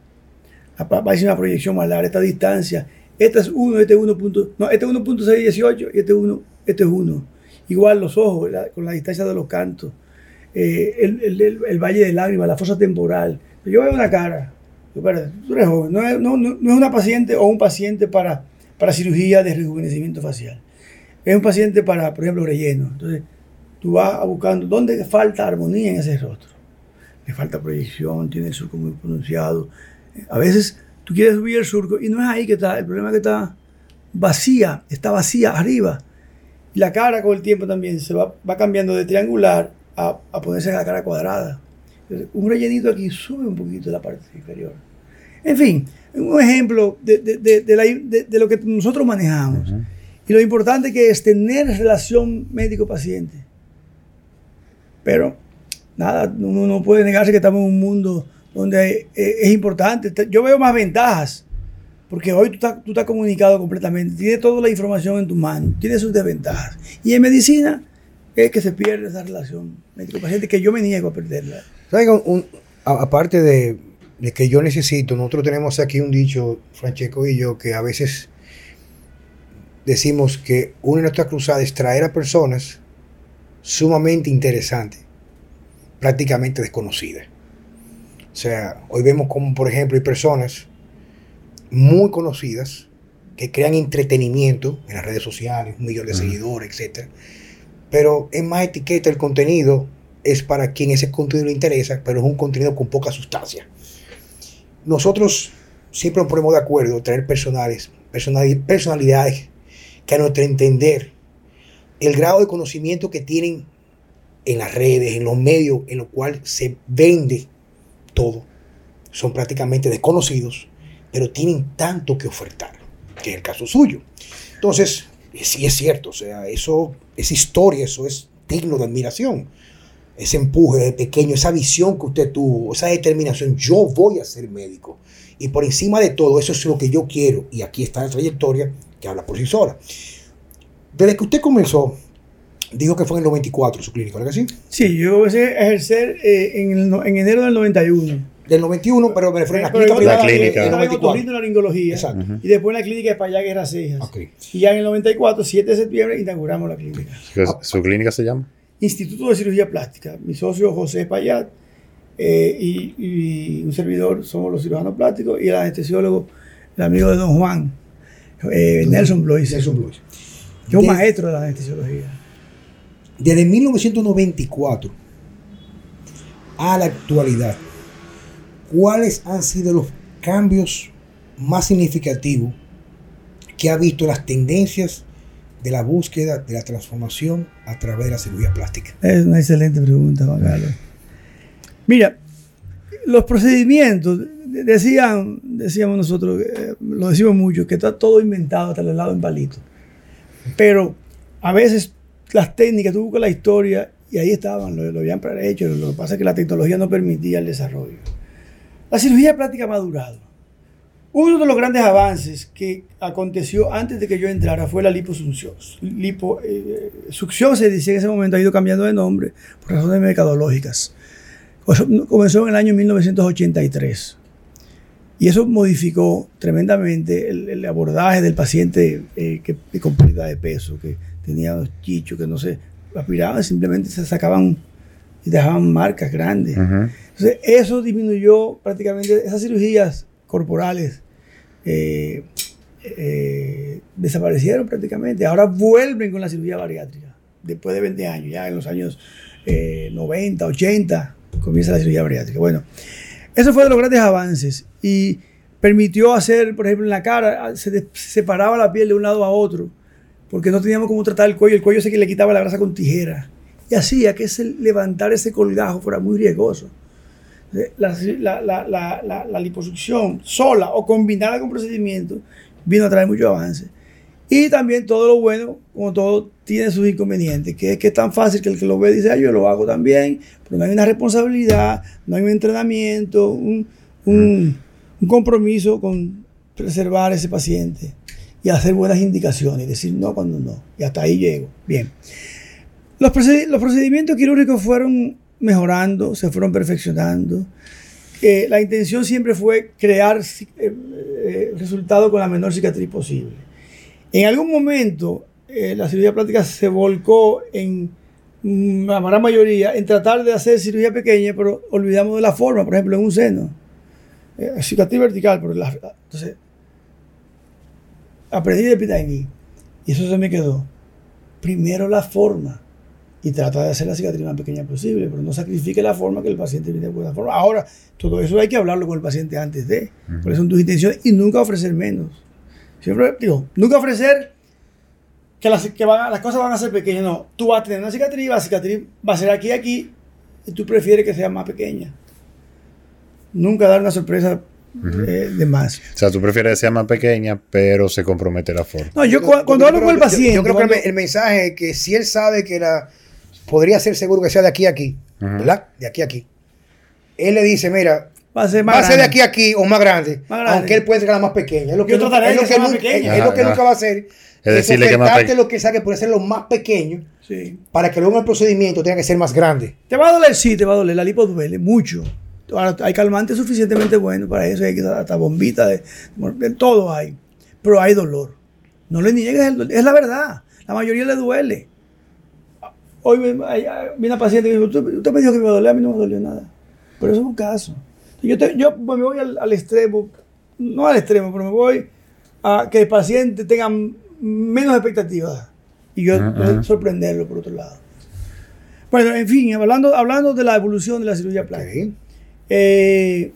[SPEAKER 3] Va a una proyección más larga, esta distancia. Esta es 1, este es 1. No, este es 1.618 y este es 1. Este es 1. Igual los ojos, con la distancia de los cantos. Eh, el, Valle de Lágrimas, la fosa temporal. Yo veo una cara, tú eres joven, no es, no, no, es, una paciente o un paciente para, para cirugía de rejuvenecimiento facial. Es un paciente para, por ejemplo, relleno. Entonces, tú vas buscando dónde falta armonía en ese rostro. Le falta proyección, tiene el surco muy pronunciado. A veces tú quieres subir el surco y no es ahí que está, el problema es que está vacía, está vacía arriba. La cara con el tiempo también se va, va cambiando de triangular a, a ponerse la cara cuadrada. un rellenito aquí sube un poquito la parte inferior. En fin, un ejemplo de, de, de, lo que nosotros manejamos. Y lo importante que es tener relación médico-paciente. Pero, nada, uno no puede negarse que estamos en un mundo donde es, importante. Yo veo más ventajas, porque hoy tú estás, tú estás comunicado completamente, tienes toda la información en tu mano, tienes sus desventajas. Y en medicina es que se pierde esa relación médico-paciente que yo me niego a perderla.
[SPEAKER 1] aparte de, que yo necesito, nosotros tenemos aquí un dicho, Francesco y yo, que a veces decimos que una de nuestras cruzadas es traer a personas sumamente interesantes, prácticamente desconocidas. O sea, hoy vemos como, por ejemplo, hay personas muy conocidas que crean entretenimiento en las redes sociales, un millón de seguidores, etc pero es más etiqueta el contenido, es para quien ese contenido le interesa, pero es un contenido con poca sustancia. Nosotros siempre nos ponemos de acuerdo traer personales, personalidades que a nuestro entender el grado de conocimiento que tienen en las redes, en los medios en los cuales se vende todo, son prácticamente desconocidos, pero tienen tanto que ofertar, que es el caso suyo. Entonces, sí es cierto, o sea, eso es historia, eso es digno de admiración. Ese empuje de pequeño, esa visión que usted tuvo, esa determinación, yo voy a ser médico. Y por encima de todo, eso es lo que yo quiero. Y aquí está la trayectoria que habla por sí sola. Desde que usted comenzó, dijo que fue en el 94 su clínica, ¿verdad que sí?
[SPEAKER 3] Sí, yo comencé a ejercer eh, en, en enero del 91
[SPEAKER 1] del 91, pero me refiero
[SPEAKER 2] en la clínica. La clínica.
[SPEAKER 3] la laringología. Exacto. Y después en la clínica de Payá Guerra Cejas. Y ya en el 94, 7 de septiembre, inauguramos la clínica.
[SPEAKER 2] ¿Su clínica se llama?
[SPEAKER 3] Instituto de Cirugía Plástica. Mi socio José Payat eh, y, un servidor somos los cirujanos plásticos y el anestesiólogo, el amigo de Don Juan, eh, Nelson Blois.
[SPEAKER 1] Nelson Blois.
[SPEAKER 3] Yo un maestro de la anestesiología.
[SPEAKER 1] Desde 1994 a la actualidad, ¿cuáles han sido los cambios más significativos que ha visto las tendencias de la búsqueda de la transformación a través de la cirugía plástica?
[SPEAKER 3] Es una excelente pregunta, Juan Carlos. Mira, los procedimientos, decían, decíamos nosotros, eh, lo decimos mucho, que está todo inventado hasta el lado en palito. Pero a veces las técnicas, tú buscas la historia y ahí estaban, lo, lo habían hecho, lo que pasa es que la tecnología no permitía el desarrollo. La cirugía plástica ha madurado. Uno de los grandes avances que aconteció antes de que yo entrara fue la liposucción. Lipo, eh, se dice en ese momento, ha ido cambiando de nombre por razones mercadológicas. Comenzó en el año 1983. Y eso modificó tremendamente el, el abordaje del paciente eh, que, con pérdida de peso, que tenía los chichos, que no se aspiraban, simplemente se sacaban y dejaban marcas grandes. Entonces, eso disminuyó prácticamente esas cirugías corporales. eh, eh, desaparecieron prácticamente. Ahora vuelven con la cirugía bariátrica. Después de 20 años, ya en los años eh, 90, 80, comienza la cirugía bariátrica. Bueno, eso fue de los grandes avances y permitió hacer, por ejemplo, en la cara, se de- separaba la piel de un lado a otro, porque no teníamos cómo tratar el cuello. El cuello se que le quitaba la grasa con tijera y hacía que ese, levantar ese colgajo fuera muy riesgoso. La, la- la- la- la- liposucción sola o combinada con procedimientos vino a traer mucho avance. Y también todo lo bueno, como todo, tiene sus inconvenientes, que es que es tan fácil que el que lo ve dice, "Ah, yo lo hago también, pero no hay una responsabilidad, no hay un entrenamiento, un, un- un compromiso con preservar a ese paciente y hacer buenas indicaciones decir no cuando no. Y hasta ahí llego. Bien. Los, procedi- los procedimientos quirúrgicos fueron mejorando, se fueron perfeccionando. Eh, la intención siempre fue crear ci- eh, eh, resultados con la menor cicatriz posible. En algún momento, eh, la cirugía plástica se volcó en mm, la gran mayoría en tratar de hacer cirugía pequeña, pero olvidamos de la forma, por ejemplo, en un seno. Eh, cicatriz vertical, pero la- entonces aprendí de Pitangui y eso se me quedó. Primero la forma y trata de hacer la cicatriz más pequeña posible, pero no sacrifique la forma que el paciente viene de buena forma. Ahora, todo eso hay que hablarlo con el paciente antes de, cuáles son tus intenciones y nunca ofrecer menos. Siempre digo, nunca ofrecer que, las, que van a- las cosas van a ser pequeñas, no. Tú vas a tener una cicatriz, la cicatriz va a ser aquí y aquí, y tú prefieres que sea más pequeña. Nunca dar una sorpresa eh, de más.
[SPEAKER 2] O sea, tú prefieres que sea más pequeña, pero se compromete la forma.
[SPEAKER 3] No, yo, cu- cuando hablo con el paciente,
[SPEAKER 1] Yo, creo que
[SPEAKER 3] cuando-
[SPEAKER 1] el mensaje es que si él sabe que la podría ser seguro que sea de aquí a aquí. ¿verdad? De aquí a aquí. Él le dice, mira,
[SPEAKER 3] va a ser
[SPEAKER 1] va
[SPEAKER 3] más
[SPEAKER 1] a ser de aquí a aquí o más grande,
[SPEAKER 3] Más grande.
[SPEAKER 1] aunque él puede ser la más pequeña. Es lo que,
[SPEAKER 3] Yo
[SPEAKER 1] nunca- es lo que nunca-
[SPEAKER 3] pequeña.
[SPEAKER 1] es- lo que nunca va a hacer.
[SPEAKER 2] Es decirle que más
[SPEAKER 1] ofertarte
[SPEAKER 2] pe-
[SPEAKER 1] lo que sabe puede ser lo más pequeño
[SPEAKER 3] Sí.
[SPEAKER 1] para que luego el procedimiento tenga que ser más grande.
[SPEAKER 3] ¿Te va a doler? Sí, te va a doler. La lipo duele mucho. Ahora, hay calmantes suficientemente buenos para eso. Hay que dar hasta bombita, de, de todo hay. Pero hay dolor. No le niegues el dolor. Es la verdad. La mayoría le duele. Hoy viene una paciente y me dijo, usted, me dijo que me dolía, a mí no me dolió nada. Pero eso es un caso. Yo, te- yo me voy al, al extremo, no al extremo, pero me voy a que el paciente tenga menos expectativas. Y yo sorprenderlo por otro lado. Bueno, en fin, hablando, hablando de la evolución de la cirugía plástica. Eh,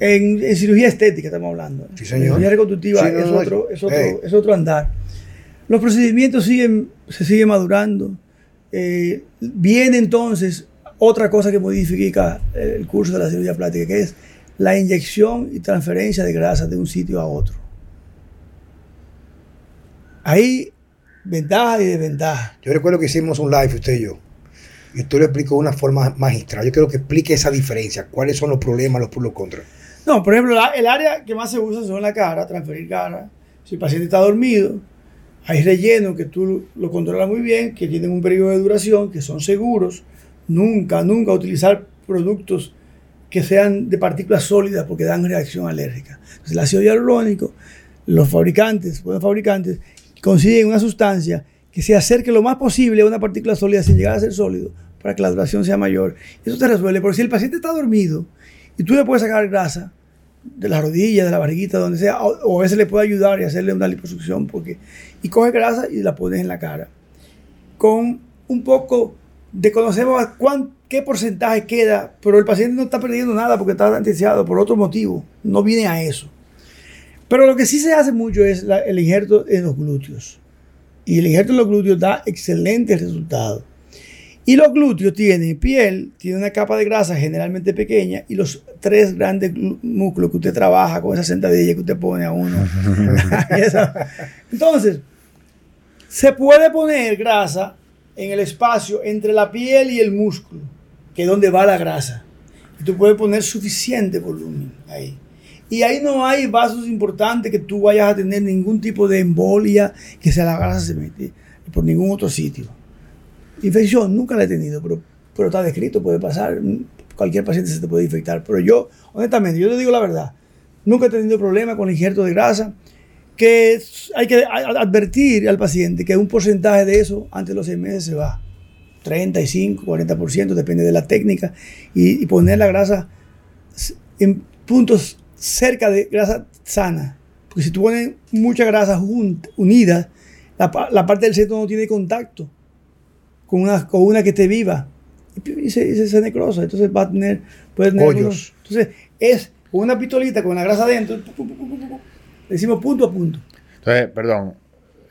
[SPEAKER 3] en, en cirugía estética estamos hablando.
[SPEAKER 1] Sí, señor.
[SPEAKER 3] En cirugía reconstructiva
[SPEAKER 1] Sí, no,
[SPEAKER 3] es,
[SPEAKER 1] no,
[SPEAKER 3] otro, es, otro,
[SPEAKER 1] eh.
[SPEAKER 3] es otro andar. Los procedimientos siguen, se siguen madurando. Eh, viene entonces otra cosa que modifica el curso de la cirugía plástica, que es la inyección y transferencia de grasa de un sitio a otro. Hay ventajas y desventajas.
[SPEAKER 1] Yo recuerdo que hicimos un live, usted y yo. Y usted lo explicó de una forma magistral. Yo quiero que explique esa diferencia. ¿Cuáles son los problemas, los pros, los contras?
[SPEAKER 3] No, por ejemplo, la- el área que más se usa son la cara, transferir cara. Si el paciente está dormido, hay rellenos que tú lo controlas muy bien, que tienen un periodo de duración, que son seguros. Nunca, nunca utilizar productos que sean de partículas sólidas porque dan reacción alérgica. Entonces, el ácido hialurónico, los fabricantes, buenos fabricantes, consiguen una sustancia que se acerque lo más posible a una partícula sólida sin llegar a ser sólido para que la duración sea mayor. Eso te resuelve, porque si el paciente está dormido y tú le puedes sacar grasa de la rodilla, de la barriguita, donde sea, o, a veces le puede ayudar y hacerle una liposucción, porque, y coge grasa y la pones en la cara. Con un poco de conocemos cuán, qué porcentaje queda, pero el paciente no está perdiendo nada porque está anestesiado por otro motivo, no viene a eso. Pero lo que sí se hace mucho es el injerto en los glúteos. Y el injerto en los glúteos da excelentes resultados. Y los glúteos tienen piel, tiene una capa de grasa generalmente pequeña y los tres grandes músculos que usted trabaja con esa sentadilla que usted pone a uno. Entonces, se puede poner grasa en el espacio entre la piel y el músculo, que es donde va la grasa. Y tú puedes poner suficiente volumen ahí. Y ahí no hay vasos importantes que tú vayas a tener ningún tipo de embolia, que sea la grasa se mete por ningún otro sitio. Infección nunca la he tenido, pero, pero está descrito, puede pasar. cualquier paciente se te puede infectar. Pero yo, honestamente, yo te digo la verdad, nunca he tenido problema con el injerto de grasa, que hay que advertir al paciente que un porcentaje de eso antes de los seis meses se va. 35, 40%, depende de la técnica, y, y poner la grasa en puntos cerca de grasa sana. Porque si tú pones mucha grasa unida, la, la parte del centro no tiene contacto con una, con una que esté viva. Y, se, y se- necrosa. Entonces va a tener, puede tener
[SPEAKER 1] Hoyos.
[SPEAKER 3] entonces es una pistolita con la grasa adentro. pu, pu, pu, decimos punto a punto.
[SPEAKER 2] Entonces, perdón.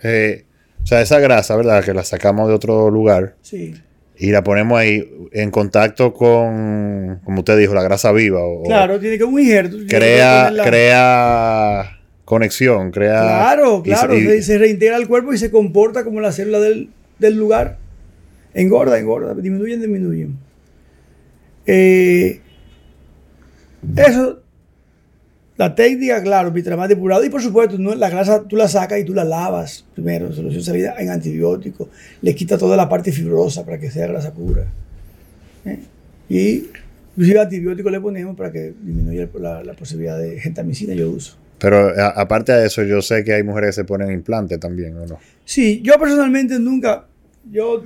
[SPEAKER 2] eh, o sea, esa grasa, ¿verdad? Que la sacamos de otro lugar
[SPEAKER 3] Sí.
[SPEAKER 2] y la ponemos ahí en contacto con, como usted dijo, la grasa viva. O,
[SPEAKER 3] Claro, tiene que un injerto.
[SPEAKER 2] crea, crea conexión, crea...
[SPEAKER 3] Claro, claro.
[SPEAKER 2] y-
[SPEAKER 3] se, se reintegra el cuerpo y se comporta como la célula del, del lugar. Engorda, engorda, disminuyen, disminuyen. Eh, eso, la técnica, claro, más depurado. Y por supuesto, no, la grasa tú la sacas y tú la lavas primero, solución salida en antibiótico. Le quita toda la parte fibrosa para que sea grasa pura. ¿Eh? Y inclusive antibiótico le ponemos para que disminuya la, la posibilidad de gentamicina yo uso.
[SPEAKER 2] Pero a- aparte de eso, yo sé que hay mujeres que se ponen implantes también, ¿o no?
[SPEAKER 3] Sí, yo personalmente nunca, yo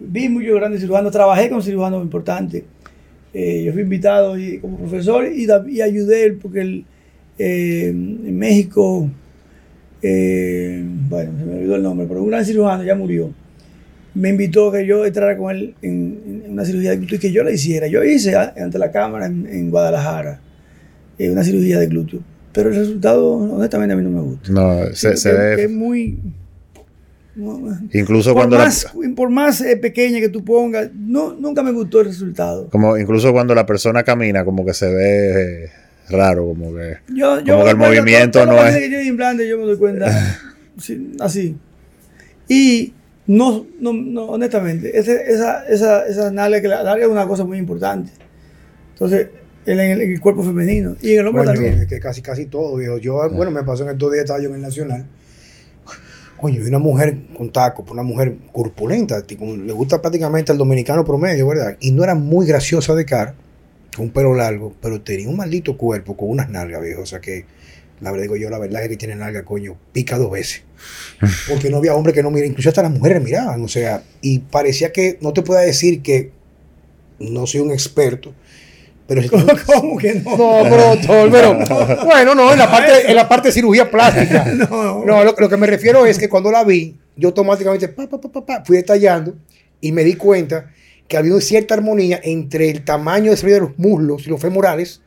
[SPEAKER 3] vi muchos grandes cirujanos, trabajé con cirujanos importantes. Eh, yo fui invitado y, como profesor y, y ayudé porque el, eh, en México, eh, bueno, se me olvidó el nombre, pero un gran cirujano ya murió. Me invitó a que yo entrara con él en, en una cirugía de glúteo y que yo la hiciera. Yo hice ante la cámara en, en Guadalajara eh, una cirugía de glúteo. Pero el resultado, honestamente, a mí no me gusta.
[SPEAKER 2] No, se, se
[SPEAKER 3] que, que
[SPEAKER 2] ve...
[SPEAKER 3] es muy. No,
[SPEAKER 2] Incluso
[SPEAKER 3] por,
[SPEAKER 2] cuando la,
[SPEAKER 3] más, por más eh, pequeña que tú pongas, no, nunca me gustó el resultado.
[SPEAKER 2] como incluso cuando la persona camina, como que se ve eh, raro, como que...
[SPEAKER 3] Yo,
[SPEAKER 2] Como que el
[SPEAKER 3] bueno,
[SPEAKER 2] movimiento
[SPEAKER 3] todo- todo
[SPEAKER 2] no
[SPEAKER 3] que
[SPEAKER 2] es-
[SPEAKER 3] que implante, yo me doy cuenta sí, así. Y no, no, no, honestamente, ese- esa, esa, esa nalga, que la nalga es una cosa muy importante. Entonces, en el, en el cuerpo femenino y en el hombre
[SPEAKER 1] Coño,
[SPEAKER 3] también.
[SPEAKER 1] es que casi, casi todo, viejo. Yo, bueno, me pasó en estos días, estaba yo en el Nacional. Coño, y una mujer con taco, una mujer corpulenta, tipo, le gusta prácticamente al dominicano promedio, ¿verdad? Y no era muy graciosa de cara, con un pelo largo, pero tenía un maldito cuerpo con unas nalgas, viejo. O sea que, la verdad digo yo, la verdad es que tiene nalga, coño, pica dos veces. Porque no había hombre que no mire, incluso hasta las mujeres miraban, o sea, y parecía que, no te puedo decir que no soy un experto, pero si tú-
[SPEAKER 3] ¿Cómo que no?
[SPEAKER 1] no, pero, doctor, pero bueno, no, en la parte, en la parte de cirugía plástica.
[SPEAKER 3] No,
[SPEAKER 1] No, lo, lo que me refiero es que cuando la vi, yo automáticamente pa, pa, pa, pa, pa, fui detallando y me di cuenta que había una cierta armonía entre el tamaño de los muslos y los femorales,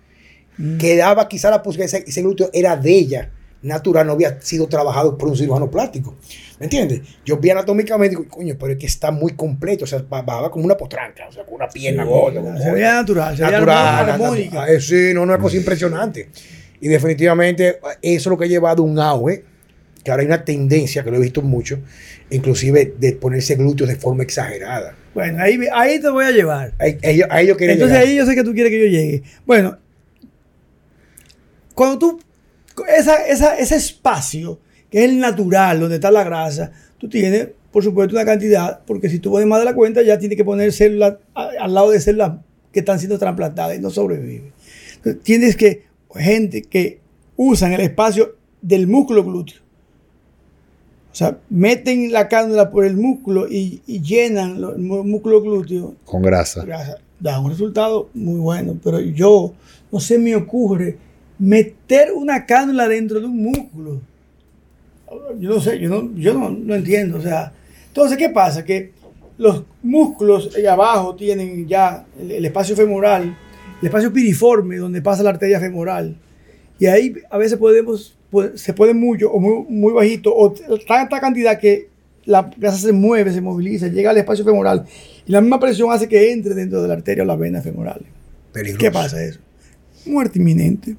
[SPEAKER 1] que daba quizá la posibilidad de que ese glúteo era de ella, natural, no había sido trabajado por un cirujano plástico. ¿Me entiendes? Yo vi anatómicamente y digo, coño, pero es que está muy completo, o sea, bajaba como una potranca, o sea, con una pierna gorda. con
[SPEAKER 3] se veía natural, se
[SPEAKER 1] natural, natural. Eh, sí, no, una cosa impresionante. Y definitivamente eso es lo que ha llevado un auge, que ahora hay una tendencia, que lo he visto mucho, inclusive de ponerse glúteos de forma exagerada.
[SPEAKER 3] Bueno, ahí, ahí te voy a llevar.
[SPEAKER 1] A, a ello, a ello quiere
[SPEAKER 3] Entonces
[SPEAKER 1] llegar.
[SPEAKER 3] ahí yo sé que tú quieres que yo llegue. Bueno, cuando tú, esa, esa, ese espacio, que es el natural, donde está la grasa, tú tienes, por supuesto, una cantidad, porque si tú pones más de la cuenta, ya tienes que poner células al lado de células que están siendo trasplantadas y no sobreviven. Entonces, tienes que, gente que usan el espacio del músculo glúteo. O sea, meten la cánula por el músculo y, y llenan el músculo glúteo
[SPEAKER 2] Con grasa.
[SPEAKER 3] grasa, da un resultado muy bueno, pero yo no se me ocurre meter una cánula dentro de un músculo. Yo no sé, yo no, yo no, no entiendo. O sea, entonces, ¿qué pasa? Que los músculos ahí abajo tienen ya el, el espacio femoral, el espacio piriforme donde pasa la arteria femoral. Y ahí a veces podemos, pu- se puede mucho o muy, muy bajito, o tanta cantidad que la grasa se mueve, se moviliza, llega al espacio femoral. Y la misma presión hace que entre dentro de la arteria o la vena femoral.
[SPEAKER 1] Peligroso.
[SPEAKER 3] ¿Qué pasa eso? Muerte inminente.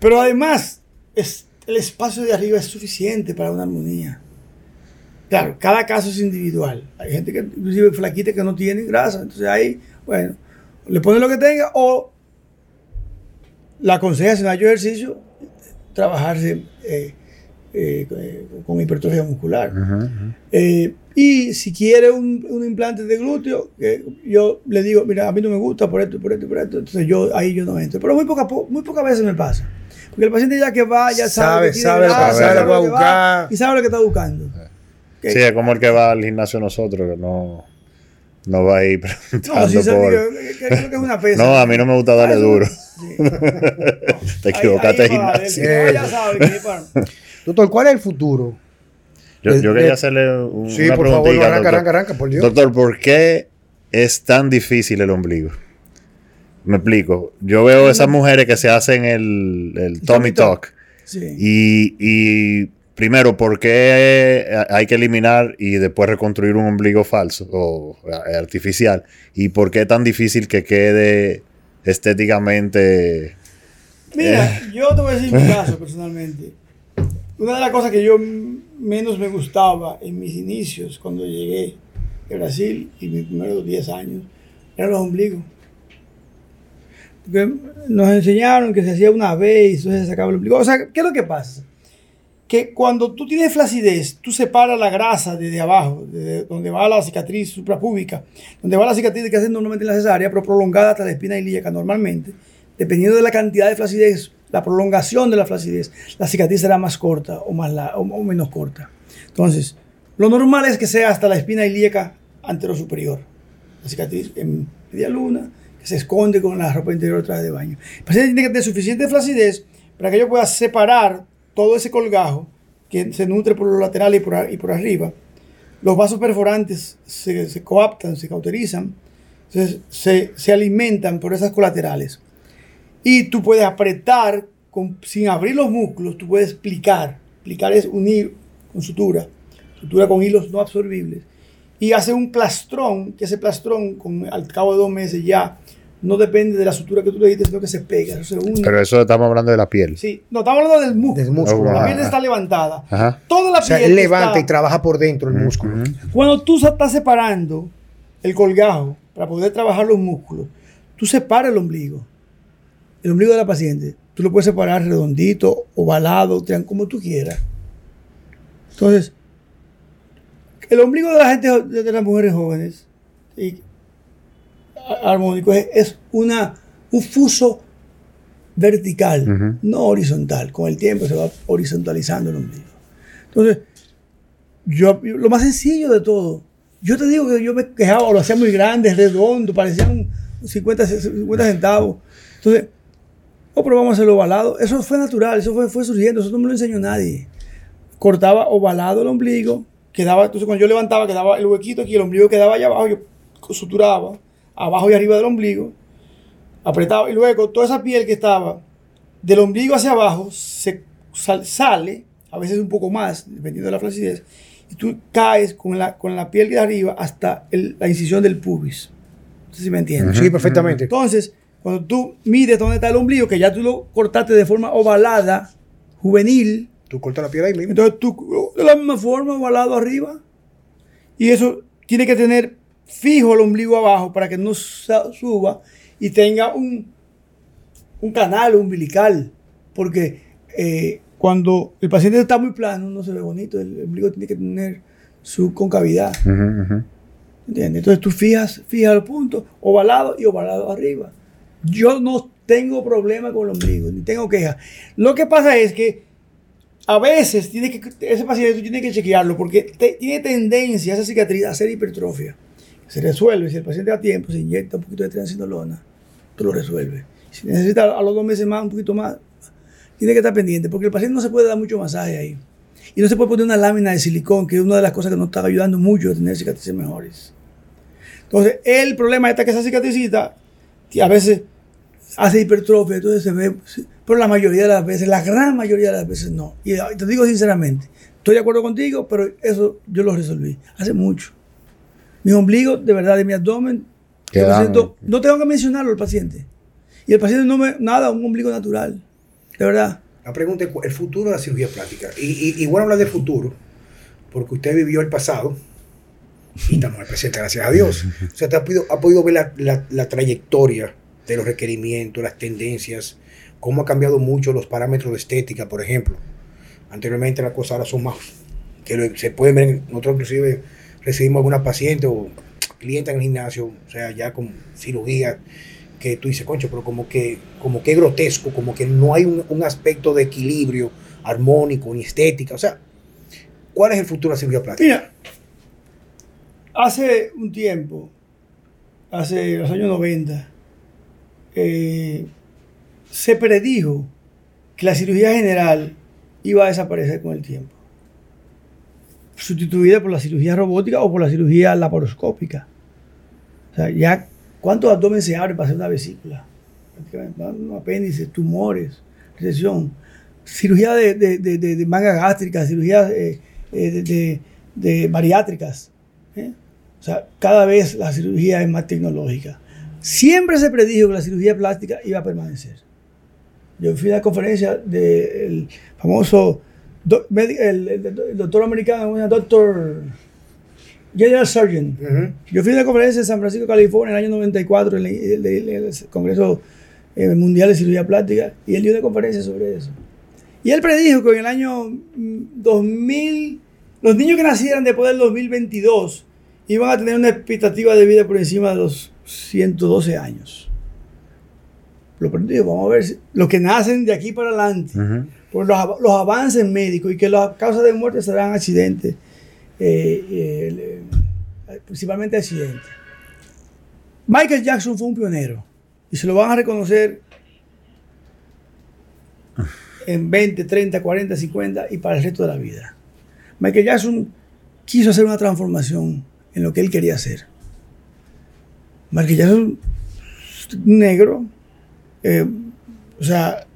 [SPEAKER 3] Pero además, es, el espacio de arriba es suficiente para una armonía. Claro, cada caso es individual. Hay gente que, inclusive flaquita, que no tiene grasa. Entonces ahí, bueno, le pone lo que tenga o la aconseja si no ha hecho ejercicio, trabajarse eh, eh, con hipertrofia muscular. Eh, y si quiere un, un implante de glúteo, que yo le digo, mira, a mí no me gusta por esto, por esto, por esto, entonces yo ahí yo no entro. Pero muy, poca, po- muy pocas veces me pasa. Porque el paciente ya que va, ya sabe,
[SPEAKER 1] Sabe,
[SPEAKER 3] que
[SPEAKER 1] sabe,
[SPEAKER 3] grasa,
[SPEAKER 2] sabe lo que
[SPEAKER 1] va a buscar.
[SPEAKER 3] y sabe lo que está buscando.
[SPEAKER 2] Sí, es como el que va al gimnasio nosotros, que no, no va a ir preguntando
[SPEAKER 3] no,
[SPEAKER 2] por...
[SPEAKER 3] que, que- creo que es una pesa.
[SPEAKER 2] No, a mí no me gusta darle
[SPEAKER 3] Ah, eso-
[SPEAKER 2] duro.
[SPEAKER 3] sí.
[SPEAKER 2] Te
[SPEAKER 3] Ahí-
[SPEAKER 2] equivocaste
[SPEAKER 3] ahí va,
[SPEAKER 2] gimnasio.
[SPEAKER 3] ya sabe
[SPEAKER 1] Doctor, ¿cuál es el futuro?
[SPEAKER 2] Yo, quería
[SPEAKER 1] de-
[SPEAKER 2] hacerle un-
[SPEAKER 1] Sí,
[SPEAKER 2] una
[SPEAKER 1] por favor,
[SPEAKER 2] preguntita.
[SPEAKER 1] arranca,
[SPEAKER 2] doctor.
[SPEAKER 1] arranca, arranca, por Dios.
[SPEAKER 2] Doctor, ¿por qué es tan difícil el ombligo? Me explico. Yo veo esas mujeres que se hacen el, el tummy tuck.
[SPEAKER 3] Sí.
[SPEAKER 2] Y, y primero, ¿por qué hay que eliminar y después reconstruir un ombligo falso o artificial? ¿Y por qué es tan difícil que quede estéticamente...
[SPEAKER 3] Mira,
[SPEAKER 2] Eh.
[SPEAKER 3] yo te voy a decir mi caso personalmente. Una de las cosas que yo menos me gustaba en mis inicios, cuando llegué de Brasil y mis primeros 10 años, eran los ombligos. Nos enseñaron que se hacía una vez y entonces se sacaba el ombligo. O sea, ¿qué es lo que pasa? Que cuando tú tienes flacidez, tú separas la grasa desde abajo, de donde va la cicatriz suprapúbica, donde va la cicatriz que hacen normalmente en la cesárea, pero prolongada hasta la espina ilíaca normalmente, dependiendo de la cantidad de flacidez, la prolongación de la flacidez, la cicatriz será más corta o, más la- o, o menos corta. Entonces, lo normal es que sea hasta la espina ilíaca anterosuperior. La cicatriz en media luna, se esconde con la ropa interior traje de baño. El paciente tiene que tener suficiente flacidez para que yo pueda separar todo ese colgajo que se nutre por los laterales y por, arriba. Los vasos perforantes se, se coaptan, se cauterizan, entonces se, se alimentan por esas colaterales. Y tú puedes apretar sin abrir los músculos, tú puedes plicar. Plicar es unir con sutura, sutura con hilos no absorbibles. Y hace un plastrón, que ese plastrón con, al cabo de dos meses ya no depende de la sutura que tú le diste, sino que se pega, eso se une.
[SPEAKER 2] Pero eso estamos hablando de la piel.
[SPEAKER 3] Sí, no, estamos hablando del músculo.
[SPEAKER 1] Del músculo.
[SPEAKER 3] La piel
[SPEAKER 2] ah.
[SPEAKER 3] está levantada.
[SPEAKER 2] Ajá.
[SPEAKER 3] Toda la
[SPEAKER 1] O sea,
[SPEAKER 3] piel
[SPEAKER 1] él levanta
[SPEAKER 3] está-
[SPEAKER 1] y trabaja por dentro el músculo.
[SPEAKER 3] Cuando tú estás separando el colgajo para poder trabajar los músculos, tú separas el ombligo. El ombligo de la paciente. Tú lo puedes separar redondito, ovalado, como tú quieras. Entonces, el ombligo de la gente, de las mujeres jóvenes, y armónico, es, es una, un fuso vertical,
[SPEAKER 2] Ujú.
[SPEAKER 3] no horizontal. Con el tiempo se va horizontalizando el ombligo. Entonces, yo, lo más sencillo de todo, yo te digo que yo me quejaba, lo hacía muy grande, redondo, parecían 50, 50 centavos. Entonces, oh, pero vamos a hacerlo ovalado. Eso fue natural, eso fue, fue surgiendo, eso no me lo enseñó nadie. Cortaba ovalado el ombligo, quedaba, entonces cuando yo levantaba, quedaba el huequito aquí, el ombligo quedaba allá abajo, yo suturaba, abajo y arriba del ombligo, apretaba, y luego toda esa piel que estaba del ombligo hacia abajo se sal- sale, a veces un poco más, dependiendo de la flacidez, y tú caes con la, con la piel de arriba hasta el- la incisión del pubis. No sé si me entiendes.
[SPEAKER 1] Sí, perfectamente.
[SPEAKER 3] Entonces, cuando tú mides dónde está el ombligo, que ya tú lo cortaste de forma ovalada, juvenil,
[SPEAKER 1] Tú cortas la piel ahí mismo.
[SPEAKER 3] entonces tú de la misma forma ovalado arriba, y eso tiene que tener fijo el ombligo abajo para que no suba y tenga un, un canal umbilical, porque eh, cuando el paciente está muy plano no se ve bonito, el ombligo tiene que tener su concavidad.
[SPEAKER 2] Ujú.
[SPEAKER 3] ¿Entiendes? Entonces tú fijas, fijas los puntos, ovalado y ovalado arriba. Yo no tengo problema con el ombligo, ni tengo queja. Lo que pasa es que a veces tiene que, ese paciente tú tienes que chequearlo porque te- tiene tendencia esa cicatriz a hacer hipertrofia. Se resuelve, si el paciente a tiempo se inyecta un poquito de triancinolona, tú lo resuelves. Si necesita a los dos meses más, un poquito más, tiene que estar pendiente porque el paciente no se puede dar mucho masaje ahí. Y no se puede poner una lámina de silicón, que es una de las cosas que nos está ayudando mucho a tener cicatrices mejores. Entonces, el problema está que esa cicatricita a veces hace hipertrofia, entonces se ve, pero la mayoría de las veces, la gran mayoría de las veces no. Y te digo sinceramente, estoy de acuerdo contigo, pero eso yo lo resolví hace mucho. Mi ombligo, de verdad, de mi abdomen, siento- no tengo que mencionarlo al paciente. Y el paciente no me, nada, un ombligo natural, de verdad.
[SPEAKER 1] La pregunta es el futuro de la cirugía plástica. Y, y, y bueno hablar de futuro, porque usted vivió el pasado y estamos en el presente, gracias a Dios. O sea, usted ha podido, ha podido ver la, la- la trayectoria de los requerimientos, las tendencias, cómo ha cambiado mucho los parámetros de estética, por ejemplo. Anteriormente las cosas ahora son más, que lo- se pueden ver, nosotros inclusive recibimos alguna paciente o cliente en el gimnasio, o sea, ya con cirugía, que tú dices, concho, pero como que, como que grotesco, como que no hay un, un aspecto de equilibrio armónico ni estética. O sea, ¿cuál es el futuro de la cirugía plástica?
[SPEAKER 3] Mira, hace un tiempo, hace los años 90, eh, se predijo que la cirugía general iba a desaparecer con el tiempo, sustituida por la cirugía robótica o por la cirugía laparoscópica. O sea, ya, ¿cuántos abdomen se abren para hacer una vesícula? Apéndices, tumores, recesión, cirugía de, de, de, de- manga gástrica, cirugía eh, eh, de bariátricas. ¿eh? O sea, cada vez la cirugía es más tecnológica. Siempre se predijo que la cirugía plástica iba a permanecer. Yo fui a la conferencia del famoso do- el, el- el doctor americano, un doctor General Surgeon.
[SPEAKER 1] Ujú.
[SPEAKER 3] Yo fui a la conferencia de San Francisco, California, en el año 94, en el, el- el- el Congreso eh, Mundial de Cirugía Plástica, y él dio una conferencia sobre eso. Y él predijo que en el año mm, 2000, los niños que nacieran después del 2022 iban a tener una expectativa de vida por encima de los 112 años. Lo predijo, vamos a ver, si- los que nacen de aquí para adelante
[SPEAKER 2] Ujú.
[SPEAKER 3] Por los, av- los avances médicos y que las causas de muerte serán accidentes, eh, eh, eh, principalmente accidentes. Michael Jackson fue un pionero y se lo van a reconocer en 20, 30, 40, 50 y para el resto de la vida. Michael Jackson quiso hacer una transformación en lo que él quería hacer. Michael Jackson, negro, o sea,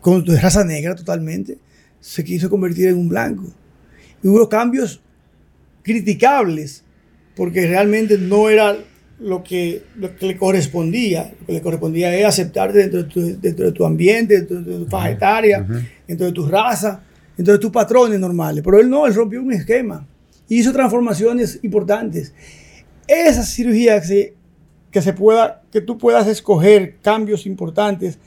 [SPEAKER 3] con de raza negra totalmente, se quiso convertir en un blanco. Y hubo cambios criticables, porque realmente no era lo que, lo que le correspondía. Lo que le correspondía es aceptarte dentro de tu, dentro de tu ambiente, dentro de tu faja etaria, dentro de tu raza, dentro de tus patrones normales. Pero él no, él rompió un esquema. Hizo transformaciones importantes. Esa cirugía que se, que se pueda, que tú puedas escoger cambios importantes,